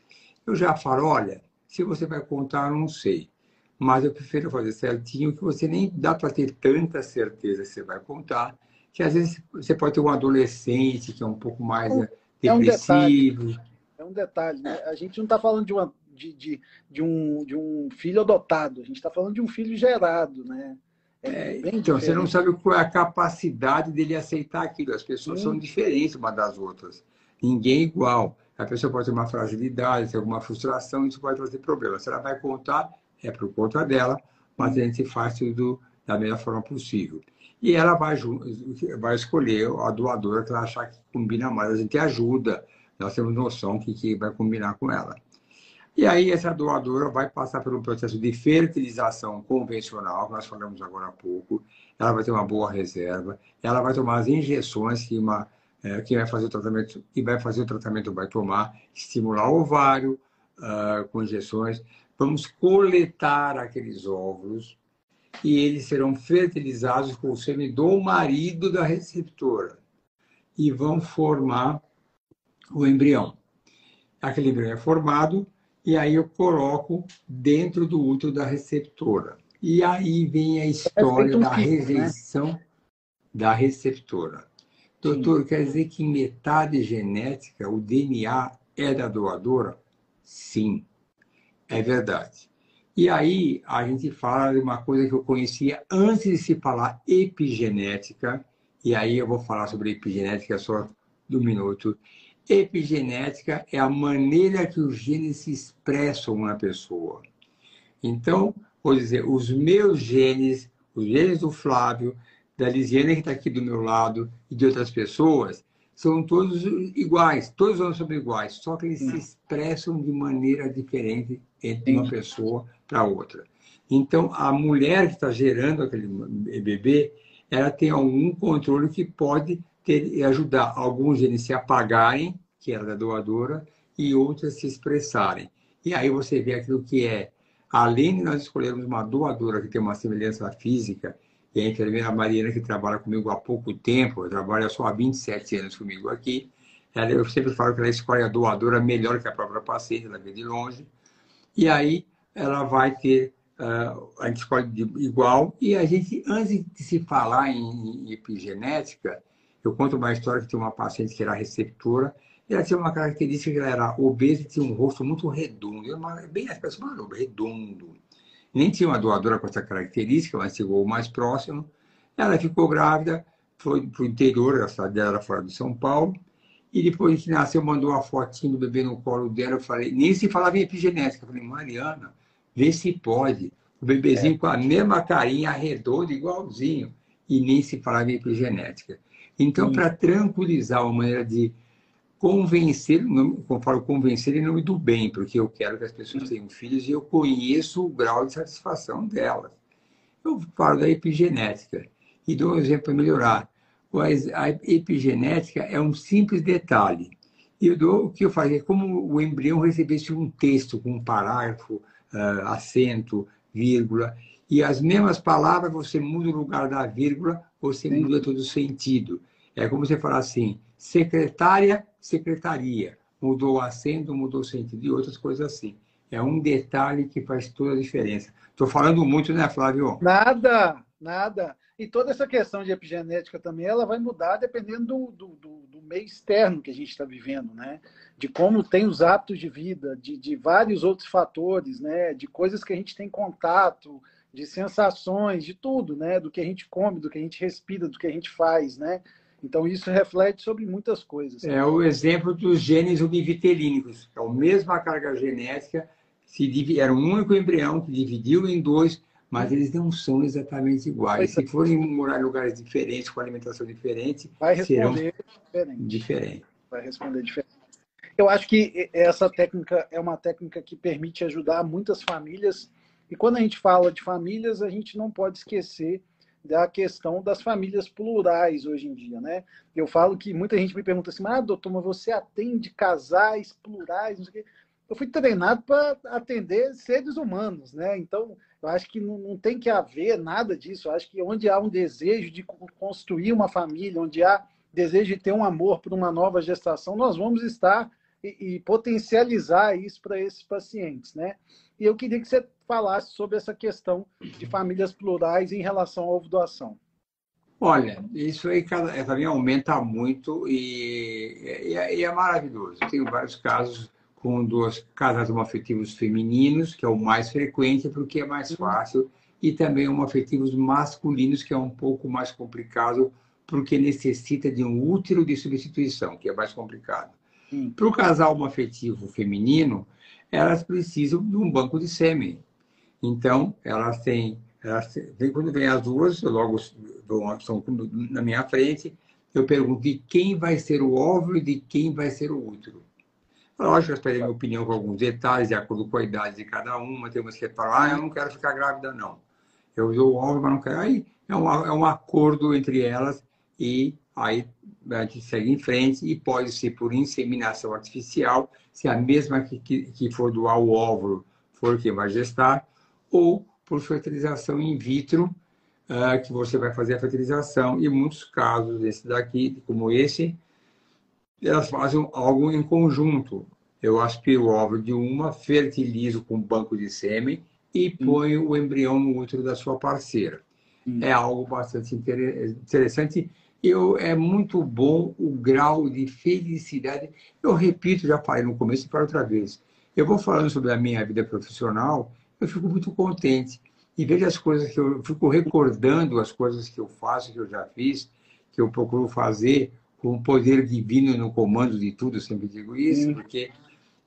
Eu já falo, olha, se você vai contar, eu não sei. Mas eu prefiro fazer certinho, que você nem dá para ter tanta certeza que você vai contar, que às vezes você pode ter um adolescente que é um pouco mais é depressivo. Um é um detalhe, né? A gente não está falando de, uma, de, de, de, um, de um filho adotado, a gente está falando de um filho gerado, né? É é, então, diferente. você não sabe qual é a capacidade dele aceitar aquilo. As pessoas Sim. são diferentes uma das outras. Ninguém é igual. A pessoa pode ter uma fragilidade, ter alguma frustração, isso pode fazer problema. Se ela vai contar, é por conta dela, mas a gente faz tudo da melhor forma possível. E ela vai, vai escolher a doadora que ela achar que combina mais. A gente ajuda, nós temos noção que, que vai combinar com ela. E aí essa doadora vai passar por um processo de fertilização convencional, que nós falamos agora há pouco. Ela vai ter uma boa reserva, ela vai tomar as injeções que uma é, vai fazer o tratamento, que vai fazer o tratamento vai tomar, estimular o ovário uh, com injeções. Vamos coletar aqueles óvulos e eles serão fertilizados com o sêmen do marido da receptora e vão formar o embrião. Aquele embrião é formado e aí eu coloco dentro do útero da receptora. E aí vem a história da né? rejeição né? da receptora. Doutor, Sim. quer dizer que metade genética, o DNA, é da doadora? Sim, é verdade. E aí a gente fala de uma coisa que eu conhecia antes de se falar epigenética, e aí eu vou falar sobre epigenética só do minuto. Epigenética é a maneira que os genes se expressam na pessoa. Então, vou dizer, os meus genes, os genes do Flávio, da Lisiane, que está aqui do meu lado, e de outras pessoas, são todos iguais, todos nós somos iguais, só que eles se expressam de maneira diferente entre uma pessoa para outra. Então, a mulher que está gerando aquele bebê, ela tem algum controle que pode ter, ajudar alguns genes se apagarem, que era da doadora, e outras se expressarem. E aí você vê aquilo que é, além de nós escolhermos uma doadora que tem uma semelhança física e a enfermeira Mariana, que trabalha comigo há pouco tempo, trabalha só há 27 anos comigo aqui. Ela, eu sempre falo que ela escolhe a doadora melhor que a própria paciente, ela vê de longe. E aí ela vai ter, uh, a gente escolhe igual. E a gente, antes de se falar em, em epigenética, eu conto uma história que tinha uma paciente que era receptora, ela tinha uma característica que ela era obesa e tinha um rosto muito redondo. Uma, bem as pessoas redondo nem tinha uma doadora com essa característica, mas chegou o mais próximo. Ela ficou grávida, foi para o interior, a cidade dela era fora de São Paulo, e depois que nasceu, mandou uma fotinho do bebê no colo dela. Eu falei, nem se falava em epigenética. Eu falei, Mariana, vê se pode. O bebezinho é. com a mesma carinha, redonda, igualzinho. E nem se falava em epigenética. Então, para tranquilizar uma maneira de convencer, eu falo, convencer em nome do bem, porque eu quero que as pessoas tenham filhos e eu conheço o grau de satisfação delas. Eu falo da epigenética e dou um exemplo para melhorar. Mas a epigenética é um simples detalhe. E eu dou, o que eu fazia, como o embrião recebesse um texto com um parágrafo, uh, acento, vírgula, e as mesmas palavras você muda o lugar da vírgula, você muda todo o sentido. É como você falar assim, secretária secretaria. Mudou o acento, mudou o sentido e outras coisas assim. É um detalhe que faz toda a diferença. Estou falando muito, né, Flávio? Nada, nada. E toda essa questão de epigenética também, ela vai mudar dependendo do, do, do, do meio externo que a gente está vivendo, né? De como tem os hábitos de vida, de, de vários outros fatores, né? De coisas que a gente tem contato, de sensações, de tudo, né? Do que a gente come, do que a gente respira, do que a gente faz, né? Então, isso reflete sobre muitas coisas. É o exemplo dos genes univitelínicos. É a mesma carga genética, se era um único embrião que dividiu em dois, mas eles não são exatamente iguais. Se forem morar em lugares diferentes, com alimentação diferente, vai responder diferente. diferente. Vai responder diferente. Eu acho que essa técnica é uma técnica que permite ajudar muitas famílias. E quando a gente fala de famílias, a gente não pode esquecer da questão das famílias plurais hoje em dia, né? Eu falo que muita gente me pergunta assim, ah, doutor, mas você atende casais plurais, não sei o quê. Eu fui treinado para atender seres humanos, né? Então, eu acho que não, tem que haver nada disso. Eu acho que onde há um desejo de construir uma família, onde há desejo de ter um amor por uma nova gestação, nós vamos estar e, e potencializar isso para esses pacientes, né? E eu queria que você falasse sobre essa questão de famílias plurais em relação à ovo-doação. Olha, isso aí cada, também aumenta muito e, e, e, é maravilhoso. Eu tenho vários casos com dois casais homoafetivos femininos, que é o mais frequente, porque é mais fácil, e também homoafetivos masculinos, que é um pouco mais complicado, porque necessita de um útero de substituição, que é mais complicado. Para o casal homoafetivo feminino, elas precisam de um banco de sêmen. Então, elas têm, elas têm quando vem as duas, logo estão na minha frente, eu pergunto de quem vai ser o óvulo e de quem vai ser o útero. Lógico, eu esperei minha opinião com alguns detalhes, de acordo com a idade de cada uma. Tem umas que falam, ah, eu não quero ficar grávida, não. Eu dou o óvulo, mas não quero. Aí é é um acordo entre elas e aí a gente segue em frente e pode ser por inseminação artificial, se a mesma que, que, que for doar o óvulo for quem vai gestar, ou por fertilização in vitro, uh, que você vai fazer a fertilização. E muitos casos, esse daqui, como esse, elas fazem algo em conjunto. Eu aspiro o óvulo de uma, fertilizo com banco de sêmen e hum. ponho o embrião no útero da sua parceira. Hum. É algo bastante interessante eu, é muito bom o grau de felicidade. Eu repito, já falei no começo e falo outra vez. Eu vou falando sobre a minha vida profissional, eu fico muito contente. E vejo as coisas que eu fico recordando, as coisas que eu faço, que eu já fiz, que eu procuro fazer com o poder divino no comando de tudo, eu sempre digo isso, porque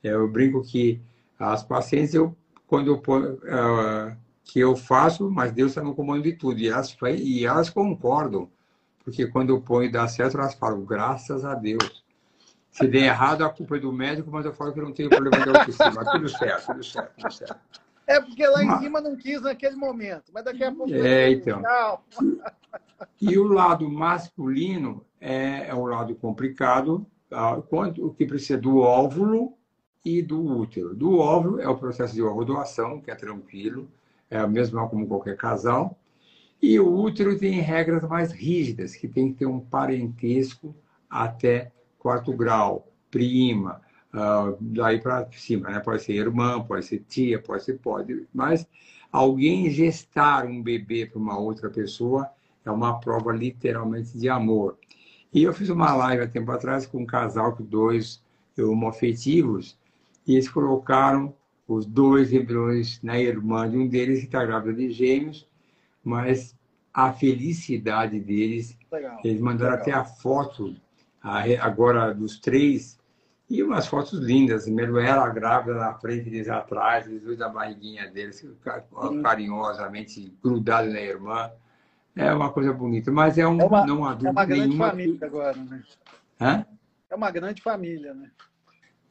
eu brinco que as pacientes, eu, quando eu, uh, que eu faço, mas Deus está no comando de tudo. E elas, e elas concordam, porque quando eu ponho e dá certo, elas falam, graças a Deus. Se der errado, a culpa é do médico, mas eu falo que eu não tenho problema de autoestima. tudo certo, tudo certo, tudo certo. É porque lá em cima não quis naquele momento, mas daqui a pouco. É, então. E o lado masculino é, é o lado complicado, tá? quanto o que precisa do óvulo e do útero. Do óvulo é o processo de ovodoação, que é tranquilo, é o mesmo como qualquer casal. E o útero tem regras mais rígidas, que tem que ter um parentesco até quarto grau, prima, uh, daí para cima, né? Pode ser irmã, pode ser tia, pode ser pode, mas alguém gestar um bebê para uma outra pessoa é uma prova literalmente de amor. E eu fiz uma live há tempo atrás com um casal com dois homoafetivos e eles colocaram os dois embriões na irmã de um deles que está grávida de gêmeos, mas a felicidade deles, legal, eles mandaram legal. até a foto agora dos três e umas fotos lindas, mesmo ela grávida na frente deles atrás, eles dois da barriguinha deles, carinhosamente grudado na irmã. É uma coisa bonita, mas é, um, é uma, não há É uma grande nenhuma... família agora, né? Hã? É uma grande família, né?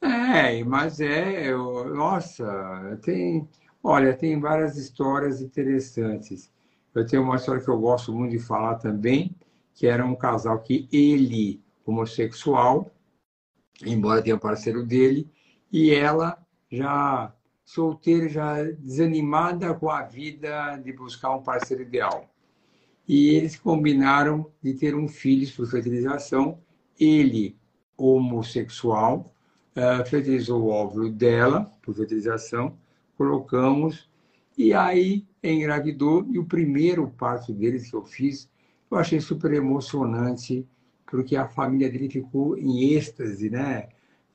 É, mas é, eu, nossa, tem, olha, tem várias histórias interessantes. Eu tenho uma história que eu gosto muito de falar também, que era um casal que ele, homossexual, embora tenha parceiro dele, e ela já solteira, já desanimada com a vida de buscar um parceiro ideal. E eles combinaram de ter um filho por fertilização, ele homossexual, uh, fertilizou o óvulo dela, por fertilização, colocamos, e aí engravidou, e o primeiro parto deles que eu fiz, eu achei super emocionante, porque a família dele ficou em êxtase, né?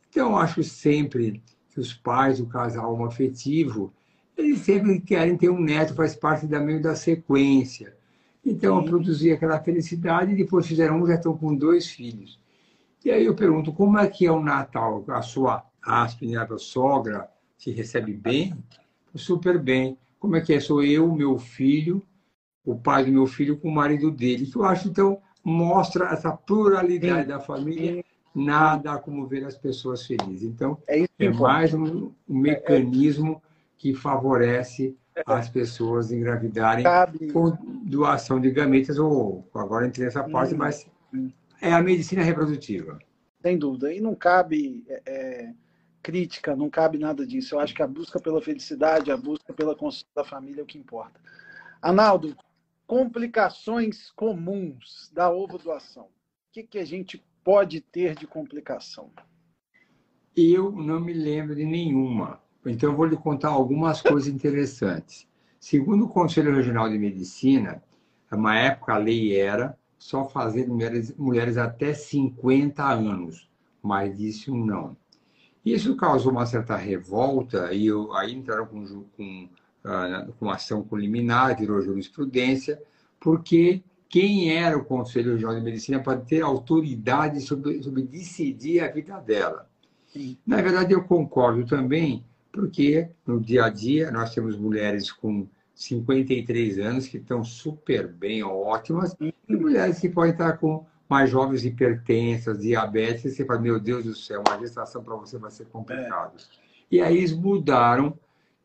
Então, acho sempre que os pais do casal homoafetivo, eles sempre querem ter um neto, faz parte da meio da sequência. Então, Sim. eu produzi aquela felicidade e depois fizeram um, já estão com dois filhos. E aí eu pergunto, como é que é o Natal? A sua aspirável sogra se recebe bem? Super bem. Como é que é? Sou eu, meu filho, o pai do meu filho com o marido dele. Que eu acho, então, mostra essa pluralidade Sim. da família. Nada como ver as pessoas felizes. Então, é, é mais um, um mecanismo que favorece as pessoas engravidarem Cabe. com doação de gametas, ou agora entrei nessa parte, hum. mas é a medicina reprodutiva. Sem dúvida. E não cabe é, é, crítica, não cabe nada disso. Eu acho que a busca pela felicidade, a busca pela construção da família é o que importa. Analdo, complicações comuns da ovo doação. O que, que a gente pode ter de complicação? Eu não me lembro de nenhuma. Então, eu vou lhe contar algumas coisas interessantes. Segundo o Conselho Regional de Medicina, uma época a lei era só fazer mulheres, mulheres até 50 anos, mas isso não. Isso causou uma certa revolta e eu, aí entraram com, com, com ação liminar, virou jurisprudência, porque quem era o Conselho Regional de Medicina para ter autoridade sobre, sobre decidir a vida dela. Sim. Na verdade, eu concordo também, porque no dia a dia nós temos mulheres com 53 anos, que estão super bem, ótimas, e mulheres que podem estar com mais jovens hipertensas, diabetes, e você fala, meu Deus do céu, uma gestação para você vai ser complicado. É. E aí eles mudaram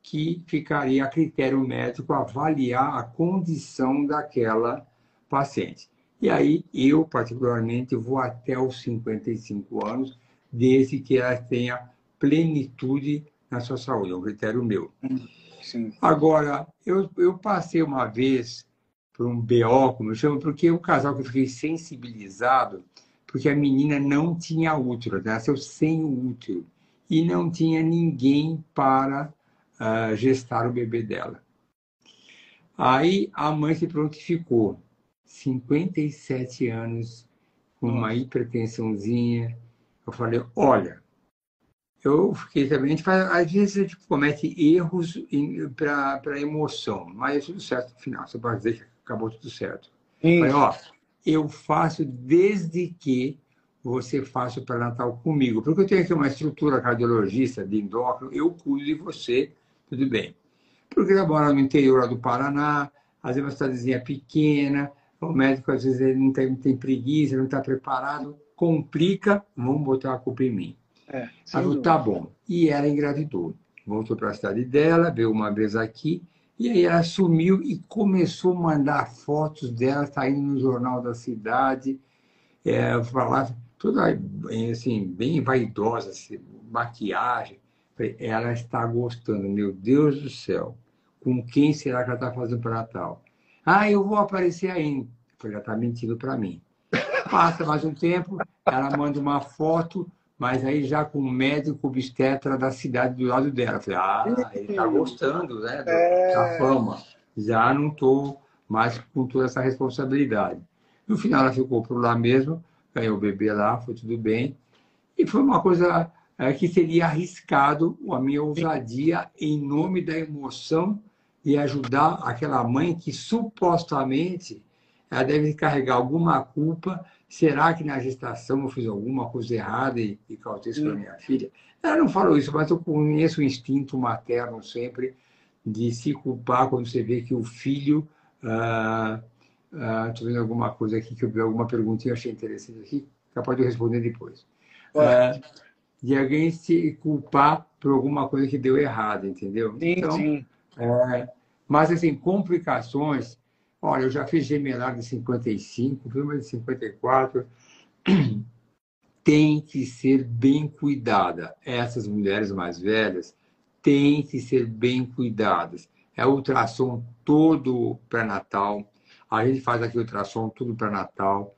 que ficaria a critério médico avaliar a condição daquela paciente. E aí eu, particularmente, vou até os 55 anos, desde que ela tenha plenitude na sua saúde, é um critério meu. Sim. Agora, eu, eu passei uma vez por um BO, como eu chamo, porque o casal que eu fiquei sensibilizado, porque a menina não tinha útero, nasceu sem o útero, e não tinha ninguém para uh, gestar o bebê dela. Aí a mãe se prontificou, 57 anos uma hipertensãozinha. Eu falei, olha, eu fiquei também, faz, às vezes a gente comete erros para emoção, mas é tudo certo no final. Você pode dizer que acabou tudo certo. Falei, ó, eu faço desde que você faça o pré-natal comigo, porque eu tenho aqui uma estrutura cardiologista de endócrino, eu cuido de você, tudo bem. Porque ela mora no interior do Paraná, às vezes uma cidadezinha pequena, o médico às vezes ele não tem, tem preguiça, não está preparado, complica, vamos botar a culpa em mim. É, Falou, tá bom. E ela engravidou. Voltou para a cidade dela, veio uma vez aqui, e aí ela sumiu e começou a mandar fotos dela saindo no jornal da cidade, é, falar toda assim, bem vaidosa, assim, maquiagem. Ela está gostando, meu Deus do céu. Com quem será que ela está fazendo para Natal? Ah, eu vou aparecer ainda. Falei, ela está mentindo para mim. Passa mais um tempo, ela manda uma foto mas aí já com o médico obstetra da cidade do lado dela. Falei, ah, ele está gostando né, é... da fama. Já não estou mais com toda essa responsabilidade. No final ela ficou por lá mesmo, ganhou o bebê lá, foi tudo bem. E foi uma coisa é, que seria arriscado a minha ousadia em nome da emoção e ajudar aquela mãe que supostamente ela deve carregar alguma culpa será que na gestação eu fiz alguma coisa errada e, e causei isso para minha filha? Ela não falou isso, mas eu conheço o instinto materno sempre de se culpar quando você vê que o filho. Estou ah, ah, vendo alguma coisa aqui, que eu vi alguma perguntinha, achei interessante aqui, capaz de eu responder depois. Ah, de alguém se culpar por alguma coisa que deu errado, entendeu? Sim, então, sim. É, mas, assim, complicações Olha, eu já fiz gemelar de 55, uma de 54. [clears throat] Tem que ser bem cuidada. Essas mulheres mais velhas têm que ser bem cuidadas. É ultrassom todo pré-natal. A gente faz aqui ultrassom tudo pré-natal.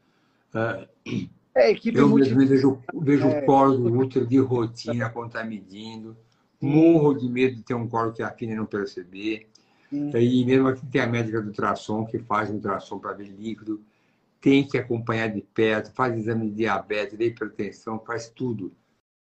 [clears throat] É, equipe eu multi... vejo, vejo é, o colo do útero de rotina quando está medindo. Morro de medo de ter um colo que a filha não perceber. E mesmo aqui tem a médica do ultrassom, que faz um ultrassom para ver líquido, tem que acompanhar de perto, faz exame de diabetes, de hipertensão, faz tudo.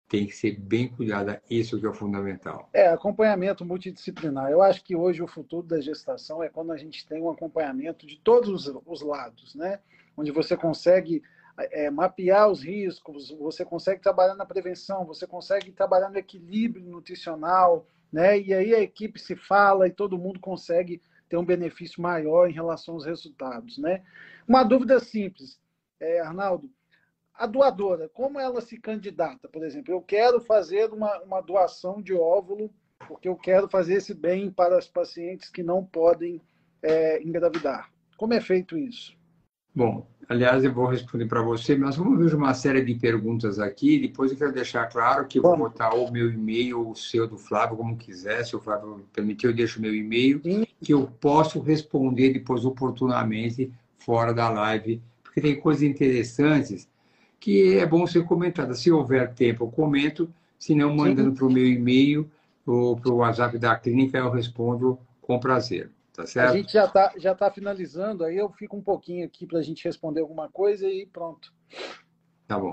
Tem que ser bem cuidada, isso que é o fundamental. É, acompanhamento multidisciplinar. Eu acho que hoje o futuro da gestação é quando a gente tem um acompanhamento de todos os lados, né? Onde você consegue é, mapear os riscos, você consegue trabalhar na prevenção, você consegue trabalhar no equilíbrio nutricional, né? E aí a equipe se fala e todo mundo consegue ter um benefício maior em relação aos resultados, né? Uma dúvida simples, é, Arnaldo, a doadora, como ela se candidata? Por exemplo, eu quero fazer uma, uma doação de óvulo porque eu quero fazer esse bem para os pacientes que não podem é, engravidar. Como é feito isso? Bom, aliás, eu vou responder para você, mas vamos ver uma série de perguntas aqui. Depois eu quero deixar claro que eu vou botar o meu e-mail ou o seu do Flávio, como quiser. Se o Flávio permitir, eu deixo o meu e-mail, que eu posso responder depois oportunamente fora da live, porque tem coisas interessantes que é bom ser comentada. Se houver tempo, eu comento. Se não, mandando para o meu e-mail ou para o WhatsApp da clínica, eu respondo com prazer. Tá certo? A gente já está já tá finalizando, aí eu fico um pouquinho aqui para a gente responder alguma coisa e pronto. Tá bom.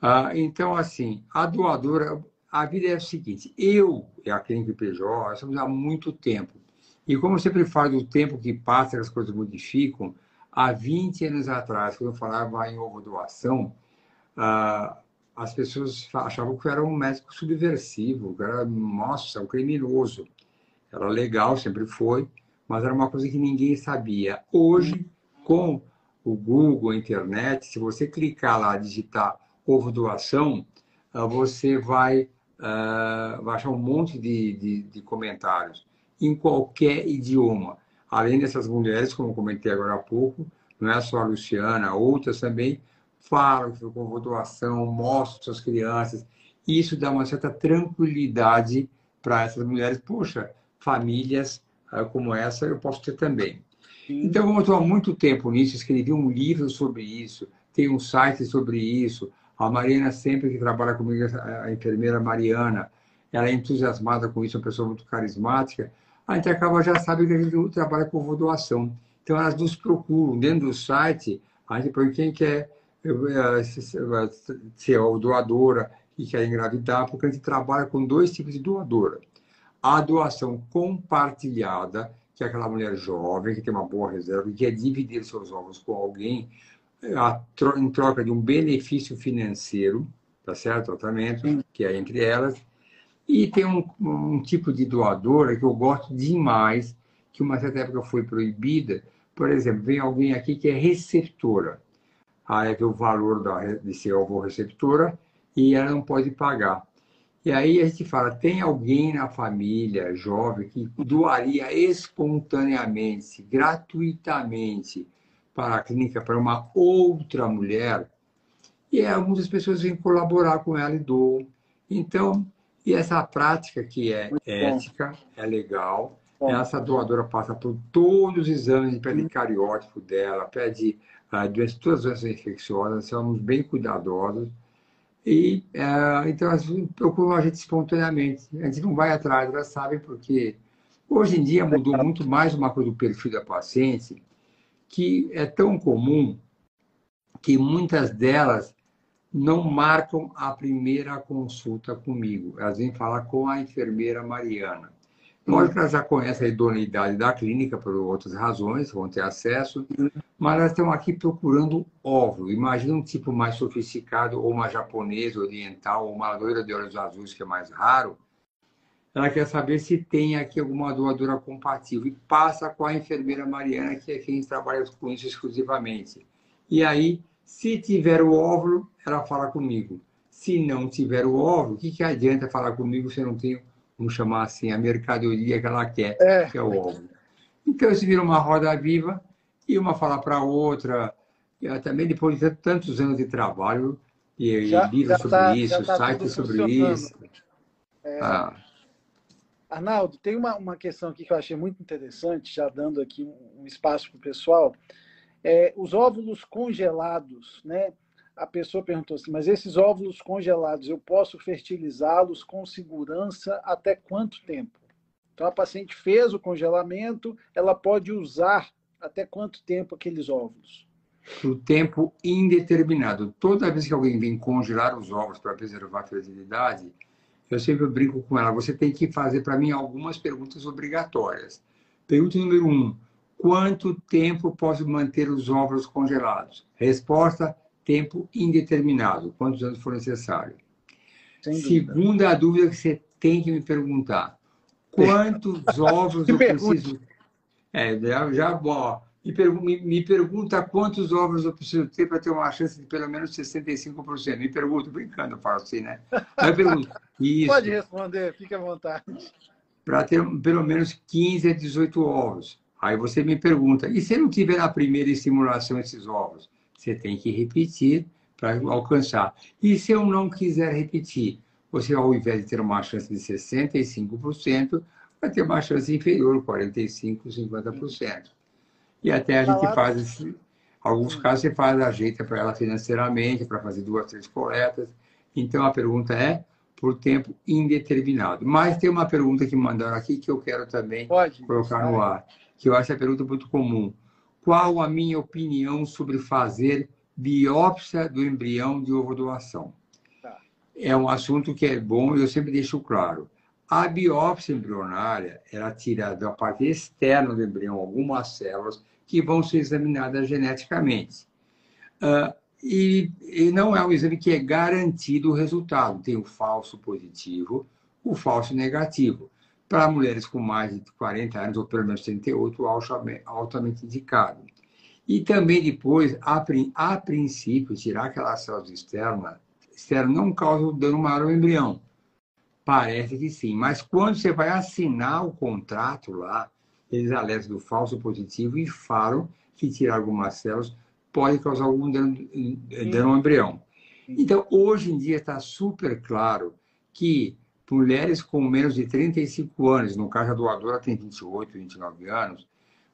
Ah, então, assim, a doadora, a vida é a seguinte: eu e a Clínica PJ estamos há muito tempo. E como eu sempre falo do tempo que passa, as coisas modificam, há 20 anos atrás, quando eu falava em ovo doação, ah, as pessoas achavam que eu era um médico subversivo, que era, nossa, um criminoso. Era legal, sempre foi mas era uma coisa que ninguém sabia. Hoje, com o Google, a internet, se você clicar lá, digitar ovo doação, ah, você vai, uh, vai achar um monte de, de, de, comentários em qualquer idioma. Além dessas mulheres, como comentei agora há pouco, não é só a Luciana, outras também falam que com ovo doação, mostram suas crianças. Isso dá uma certa tranquilidade para essas mulheres. Poxa, famílias como essa eu posso ter também. Sim. Então, eu estou há muito tempo nisso, escrevi um livro sobre isso, tem um site sobre isso. A Mariana, sempre que trabalha comigo, a enfermeira Mariana, ela é entusiasmada com isso, é uma pessoa muito carismática. A gente acaba já sabe que a gente trabalha com doação. Então, elas nos procuram dentro do site, a gente põe quem quer eh, ser doadora e quer engravidar, porque a gente trabalha com dois tipos de doadora. A doação compartilhada, que é aquela mulher jovem, que tem uma boa reserva, e quer dividir seus ovos com alguém em troca de um benefício financeiro, tá certo? Tratamento, Sim. que é entre elas. E tem um, um, tipo de doadora que eu gosto demais, que uma certa época foi proibida. Por exemplo, vem alguém aqui que é receptora. Aí é o valor da, de ser ovo receptora e ela não pode pagar. E aí a gente fala, tem alguém na família jovem que doaria espontaneamente, gratuitamente, para a clínica para uma outra mulher, e algumas pessoas vêm colaborar com ela e doam. Então, e essa prática que é Muito ética, bom. é legal, bom. essa doadora passa por todos os exames de pele cariótipo dela, pede uh, doenças, todas as doenças infecciosas, somos bem cuidadosos. E uh, então elas procuram a gente espontaneamente. A gente não vai atrás, elas sabem porque hoje em dia mudou muito mais uma coisa do perfil da paciente, que é tão comum que muitas delas não marcam a primeira consulta comigo. Elas vêm falar com a enfermeira Mariana. Lógico que elas já conhecem a idoneidade da clínica por outras razões, vão ter acesso, mas elas estão aqui procurando óvulo. Imagina um tipo mais sofisticado, ou uma japonesa, oriental, ou uma loira de olhos azuis, que é mais raro, ela quer saber se tem aqui alguma doadora compatível e passa com a enfermeira Mariana, que é quem trabalha com isso exclusivamente. E aí, se tiver o óvulo, ela fala comigo. Se não tiver o óvulo, o que, que adianta falar comigo se eu não tenho, vamos chamar assim, a mercadoria que ela quer, é. que é o óvulo. Então, isso vira uma roda viva e uma fala para a outra. E também, depois de tantos anos de trabalho, e, já, livros sobre tá, isso, tá sites sobre isso. É. Ah. Arnaldo, tem uma, uma questão aqui que eu achei muito interessante, já dando aqui um, um espaço para o pessoal. É, os óvulos congelados, né? A pessoa perguntou assim, mas esses óvulos congelados, eu posso fertilizá-los com segurança até quanto tempo? Então, a paciente fez o congelamento, ela pode usar até quanto tempo aqueles óvulos? O tempo indeterminado. Toda vez que alguém vem congelar os ovos para preservar a fertilidade, eu sempre brinco com ela, você tem que fazer para mim algumas perguntas obrigatórias. Pergunta número um, quanto tempo posso manter os ovos congelados? Resposta, tempo indeterminado, quantos anos for necessário. Segunda dúvida que você tem que me perguntar, quantos [laughs] ovos eu preciso... É, já, já ó, me, pergu me, me, pergunta quantos ovos eu preciso ter para ter uma chance de pelo menos 65%. Me pergunta, brincando, eu falo assim, né? Aí eu pergunto, [laughs] isso. Pode responder, fique à vontade. Para ter pelo menos 15 a 18 ovos. Aí você me pergunta, e se não tiver na primeira estimulação esses ovos? Você tem que repetir para alcançar. E se eu não quiser repetir? Você, ao invés de ter uma chance de 65%, vai ter uma chance inferior, 45%, 50%. E até a gente faz esse, alguns casos você faz ajeita para ela financeiramente, para fazer duas, três coletas. Então a pergunta é por tempo indeterminado. Mas tem uma pergunta que mandaram aqui que eu quero também Pode, colocar no ar, que eu acho a pergunta muito comum. Qual a minha opinião sobre fazer biópsia do embrião de ovodoação? Tá. É um assunto que é bom e eu sempre deixo claro. A biópsia embrionária, ela tira da parte externa do embrião algumas células que vão ser examinadas geneticamente. Uh, e, e, não é um exame que é garantido o resultado. Tem o falso positivo, o falso negativo. Para mulheres com mais de 40 anos, ou pelo menos 38, altamente indicado. E também depois, a, a princípio, tirar aquelas células externas, externas não causa dano maior ao embrião Parece que sim, mas quando você vai assinar o contrato lá, eles alertam do falso positivo e falam que tirar algumas células pode causar algum dano, dano ao embrião. Então, hoje em dia está super claro que mulheres com menos de 35 anos, no caso a doadora tem 28, 29 anos,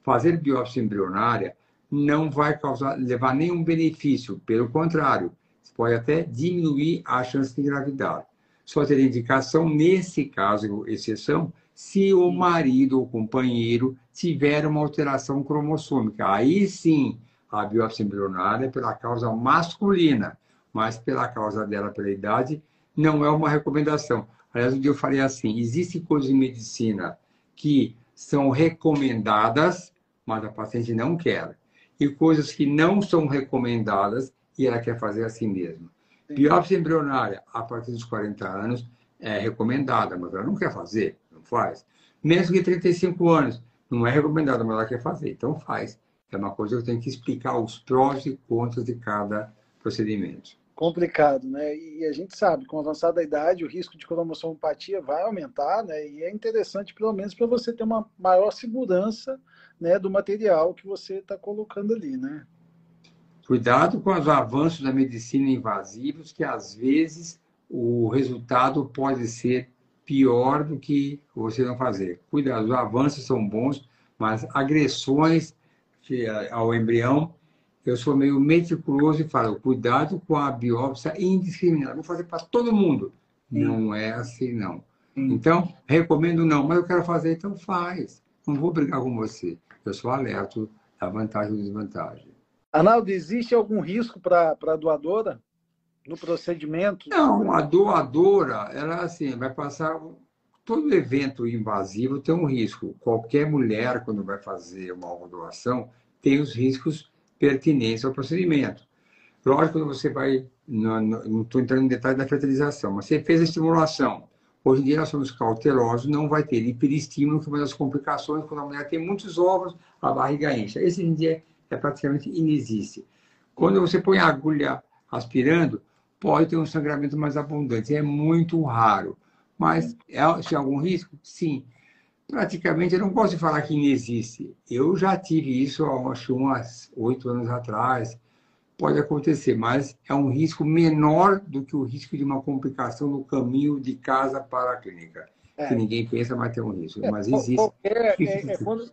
fazer biópsia embrionária não vai causar, levar nenhum benefício, pelo contrário, pode até diminuir a chance de engravidar. Só teria indicação, nesse caso, exceção, se o marido ou companheiro tiver uma alteração cromossômica. Aí sim, a biópsia embrionária pela causa masculina, mas pela causa dela, pela idade, não é uma recomendação. Aliás, um dia eu falei assim: existem coisas em medicina que são recomendadas, mas a paciente não quer, e coisas que não são recomendadas e ela quer fazer assim mesmo. Biópsia embrionária a partir dos 40 anos é recomendada, mas ela não quer fazer, não faz. Mesmo que 35 anos, não é recomendada, mas ela quer fazer, então faz. É uma coisa que eu tenho que explicar os prós e contras de cada procedimento. Complicado, né? E a gente sabe, com avançada idade, o risco de cromossomopatia vai aumentar, né? E é interessante, pelo menos, para você ter uma maior segurança né, do material que você está colocando ali, né? Cuidado com os avanços da medicina invasivos, que às vezes o resultado pode ser pior do que você não fazer. Cuidado, os avanços são bons, mas agressões ao embrião, eu sou meio meticuloso e falo, cuidado com a biópsia indiscriminada. Vou fazer para todo mundo. Sim. Não é assim, não. Sim. Então, recomendo não, mas eu quero fazer, então faz. Não vou brigar com você. Eu sou alerto da vantagem e desvantagem. Arnaldo, existe algum risco para a doadora no procedimento? Não, a doadora, ela assim, vai passar. Todo evento invasivo tem um risco. Qualquer mulher, quando vai fazer uma doação, tem os riscos pertinentes ao procedimento. Lógico, quando você vai. Não estou entrando em detalhes da fertilização, mas você fez a estimulação. Hoje em dia nós somos cautelosos, não vai ter hiperestímulo, que é uma das complicações quando a mulher tem muitos ovos, a barriga enche. Esse hoje em dia é praticamente inexiste. Quando você põe a agulha aspirando, pode ter um sangramento mais abundante. É muito raro. Mas é, se há algum risco? Sim. Praticamente, eu não posso falar que inexiste. Eu já tive isso há acho, umas oito anos atrás. Pode acontecer, mas é um risco menor do que o risco de uma complicação no caminho de casa para a clínica. É. Que ninguém pensa, mas tem um risco. É, mas existe. Qualquer, [laughs] é, é, quando,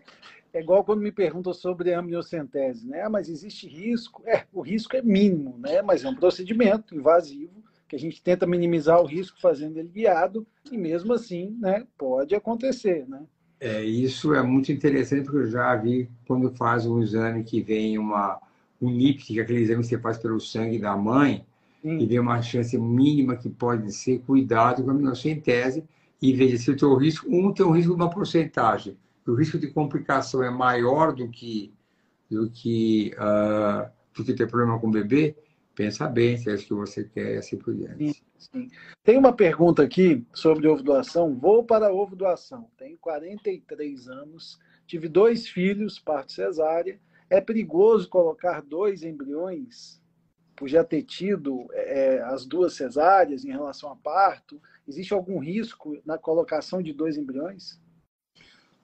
é igual quando me perguntam sobre a amniocentese, né? Ah, mas existe risco? É, o risco é mínimo, né? Mas é um procedimento invasivo que a gente tenta minimizar o risco fazendo ele guiado e mesmo assim, né? Pode acontecer, né? É, isso é muito interessante porque eu já vi quando faz um exame que vem uma um NIPT, que é aquele exame que você faz pelo sangue da mãe, Sim. e vem uma chance mínima que pode ser cuidado com a amniocentese e veja se o teu risco, um tem um risco de uma porcentagem o risco de complicação é maior do que do que uh, do que ter problema com o bebê, pensa bem se é isso que você quer e assim por diante. Sim. Tem uma pergunta aqui sobre ovo doação. Vou para ovo doação. Tenho 43 anos, tive dois filhos, parto cesárea. É perigoso colocar dois embriões por já ter tido é, as duas cesáreas em relação a parto? Existe algum risco na colocação de dois embriões?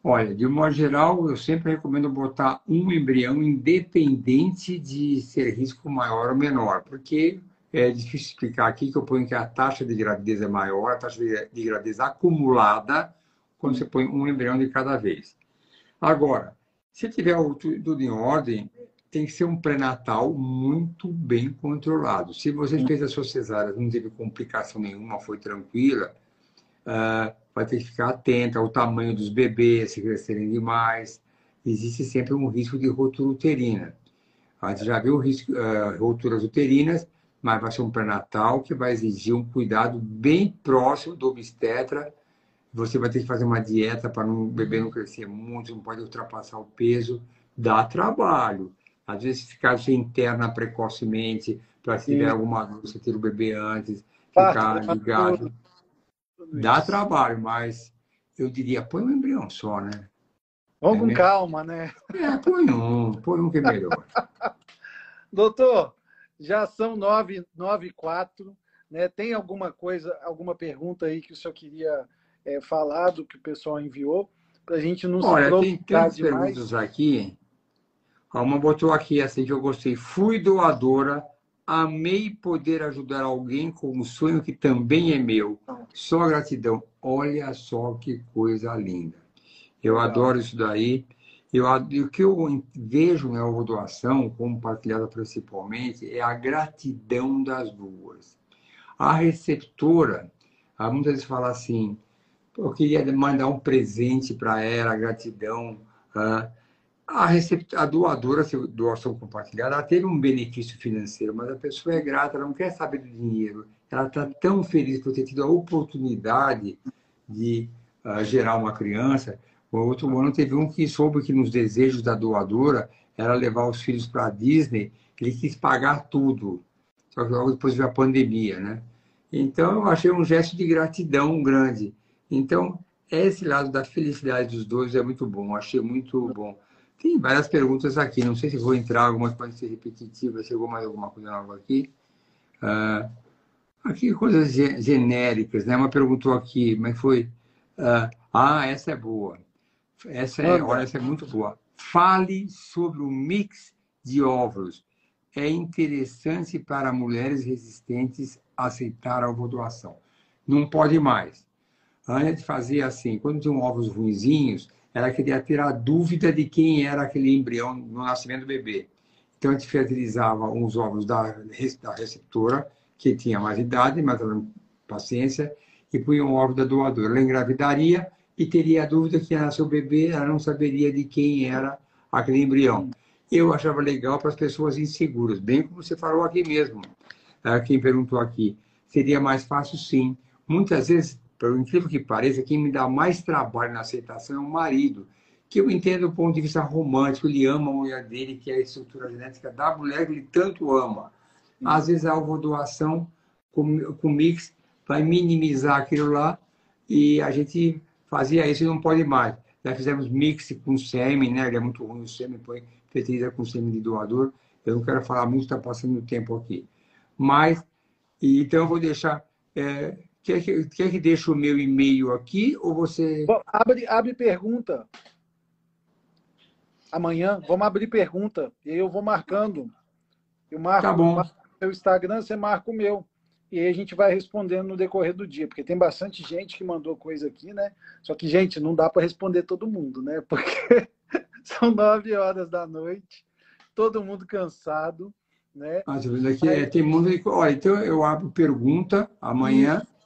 Olha, de modo geral, eu sempre recomendo botar um embrião independente de ser risco maior ou menor, porque é difícil explicar aqui que eu ponho que a taxa de gravidez é maior, a taxa de gravidez acumulada, quando você põe um embrião de cada vez. Agora, se tiver tudo em ordem, tem que ser um pré-natal muito bem controlado. Se você fez a sua cesárea, não teve complicação nenhuma, foi tranquila, uh, vai ter que ficar atento ao tamanho dos bebês, se crescerem demais. Existe sempre um risco de rotura uterina. A gente já viu risco, uh, roturas uterinas, mas vai ser um pré-natal que vai exigir um cuidado bem próximo do obstetra. Você vai ter que fazer uma dieta para o bebê não crescer muito, não pode ultrapassar o peso. Dá trabalho. Às vezes, ficar se interna precocemente, para se tiver alguma dor, você ter o bebê antes, ficar ligado. Dá trabalho, mas eu diria, põe um embrião só, né? Vamos é com mesmo? calma, né? É, põe um, põe um que é melhor. [laughs] Doutor, já são nove, nove e quatro, né? Tem alguma coisa, alguma pergunta aí que o senhor queria é, falar do que o pessoal enviou? Para a gente não Olha, se tem três perguntas aqui. Uma botou aqui essa que eu gostei. Fui doadora Amei poder ajudar alguém com um sonho que também é meu. Só gratidão. Olha só que coisa linda. Eu adoro isso daí. Eu, o que eu vejo na doação, compartilhada principalmente, é a gratidão das duas. A receptora, muitas vezes fala assim, eu queria mandar um presente para ela, gratidão. A, recept... a doadora, se doação compartilhada, ela teve um benefício financeiro, mas a pessoa é grata, ela não quer saber do dinheiro. Ela está tão feliz por ter tido a oportunidade de uh, gerar uma criança. O outro ano teve um que soube que nos desejos da doadora era levar os filhos para a Disney, ele quis pagar tudo. Só que logo depois veio a pandemia, né? Então, eu achei um gesto de gratidão grande. Então, esse lado da felicidade dos dois é muito bom, achei muito bom. Tem várias perguntas aqui, não sei se vou entrar, algumas podem ser repetitivas, chegou mais alguma coisa nova aqui. Uh, aqui coisas genéricas, né? Uma perguntou aqui, mas foi... Uh, ah, essa é boa. Essa é, olha, essa é muito boa. Fale sobre o mix de óvulos. É interessante para mulheres resistentes aceitar a ovodoação. Não pode mais. Antes fazia assim, quando tinham ovos ruinzinhos, ela queria ter a dúvida de quem era aquele embrião no nascimento do bebê. Então, a gente fertilizava os ovos da, da receptora, que tinha mais idade, mais paciência, e punha um ovo da doadora. Ela engravidaria e teria a dúvida que nascer o bebê, ela não saberia de quem era aquele embrião. Eu achava legal para as pessoas inseguras, bem como você falou aqui mesmo. Ah, quem perguntou aqui, seria mais fácil sim. Muitas vezes, pelo incrível que pareça, quem me dá mais trabalho na aceitação é o marido, que eu entendo do ponto de vista romântico, ele ama a mulher dele, que é a estrutura genética da mulher que ele tanto ama. Às vezes a doação com, com mix vai minimizar aquilo lá e a gente fazia isso e não pode mais. Já fizemos mix com sêmen, né? Ele é muito ruim o sêmen, põe fertiliza com sêmen de doador. Eu não quero falar muito, está passando o tempo aqui. Mas, então eu vou deixar. É, quer, que, quer que deixe o meu e-mail aqui ou você. Bom, abre, abre pergunta. Amanhã, vamos abrir pergunta. E aí eu vou marcando. Eu marco, tá bom. Marco o meu Instagram, você marca o meu. E aí a gente vai respondendo no decorrer do dia, porque tem bastante gente que mandou coisa aqui, né? Só que, gente, não dá para responder todo mundo, né? Porque [laughs] são nove horas da noite, todo mundo cansado. Né? Ah, aqui é, tem mundo. Olha, então eu abro pergunta amanhã Isso.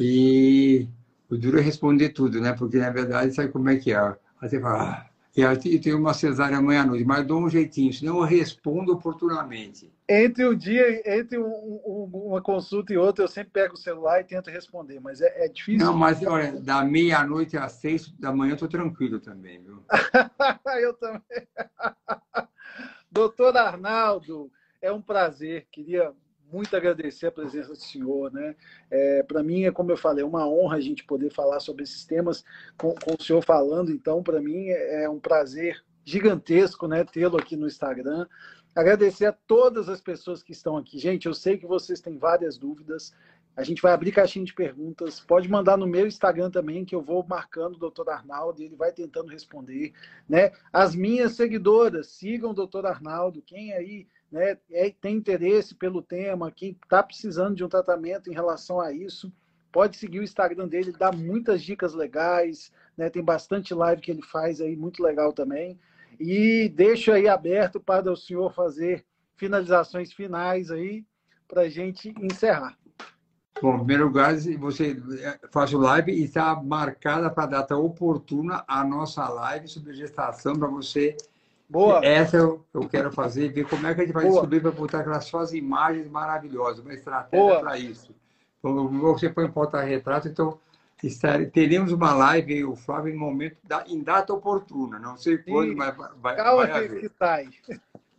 E o duro é responder tudo, né? Porque na verdade sabe como é que é. Aí você fala, ah, eu tenho uma cesárea amanhã à noite, mas dou um jeitinho, senão eu respondo oportunamente. Entre o dia, entre um, um, uma consulta e outra, eu sempre pego o celular e tento responder, mas é, é difícil. Não, mas olha, da meia-noite às seis da manhã eu estou tranquilo também, viu? [laughs] eu também. [laughs] Doutor Arnaldo, é um prazer. Queria muito agradecer a presença do senhor. Né? É, para mim, é como eu falei, é uma honra a gente poder falar sobre esses temas com, com o senhor falando. Então, para mim, é um prazer gigantesco né, tê-lo aqui no Instagram. Agradecer a todas as pessoas que estão aqui. Gente, eu sei que vocês têm várias dúvidas. A gente vai abrir caixinha de perguntas. Pode mandar no meu Instagram também, que eu vou marcando o doutor Arnaldo e ele vai tentando responder. Né? As minhas seguidoras, sigam o doutor Arnaldo. Quem aí né, é, tem interesse pelo tema, quem está precisando de um tratamento em relação a isso, pode seguir o Instagram dele, dá muitas dicas legais. Né? Tem bastante live que ele faz aí, muito legal também. E deixo aí aberto para o senhor fazer finalizações finais aí para a gente encerrar. Bom, em primeiro lugar, você é, faz o live e está marcada para a data oportuna a nossa live sobre gestação para você. Boa. Essa eu, eu quero fazer, ver como é que a gente vai Boa. descobrir para botar aquelas suas imagens maravilhosas, uma estratégia para isso. Então, você põe em porta-retrato, então estar, teremos uma live, o Flávio, em momento, em data oportuna. Não sei quando, mas vai, Calma vai haver. que sai.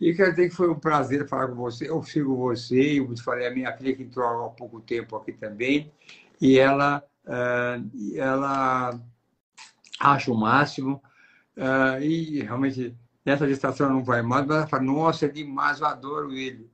E quero dizer que foi um prazer falar com você. Eu sigo você, eu te falei, a minha filha que entrou há pouco tempo aqui também, e ela, uh, ela acha o máximo, uh, e realmente nessa gestação não vai mais, mas ela fala, nossa, é demais, eu adoro ele.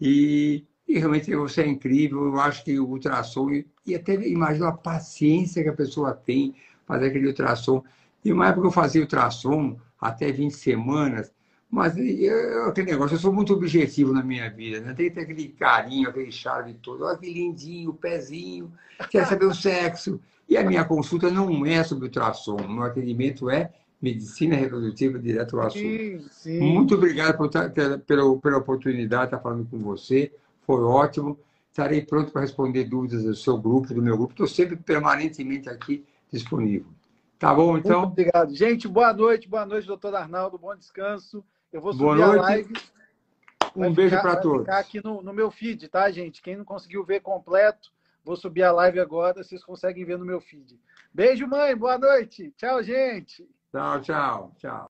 E, e realmente você é incrível, eu acho que o ultrassom, e, e até imagino a paciência que a pessoa tem fazer aquele ultrassom. E uma época eu fazia ultrassom até 20 semanas, mas eu, aquele negócio, eu sou muito objetivo na minha vida, né? Tem que ter aquele carinho, aquele charme todo. Olha que lindinho, pezinho, quer saber o sexo. E a minha consulta não é sobre ultrassom, o meu atendimento é medicina reprodutiva direto ao assunto. Sim, sim. Muito obrigado por, pela, pela oportunidade de estar falando com você, foi ótimo. Estarei pronto para responder dúvidas do seu grupo, do meu grupo. Estou sempre permanentemente aqui disponível. Tá bom, então. Muito obrigado. Gente, boa noite, boa noite, doutor Arnaldo, bom descanso. Eu vou subir boa noite. a live. Um beijo para todos. ficar aqui no, no meu feed, tá, gente? Quem não conseguiu ver completo, vou subir a live agora, vocês conseguem ver no meu feed. Beijo, mãe, boa noite. Tchau, gente. Tchau, tchau, tchau.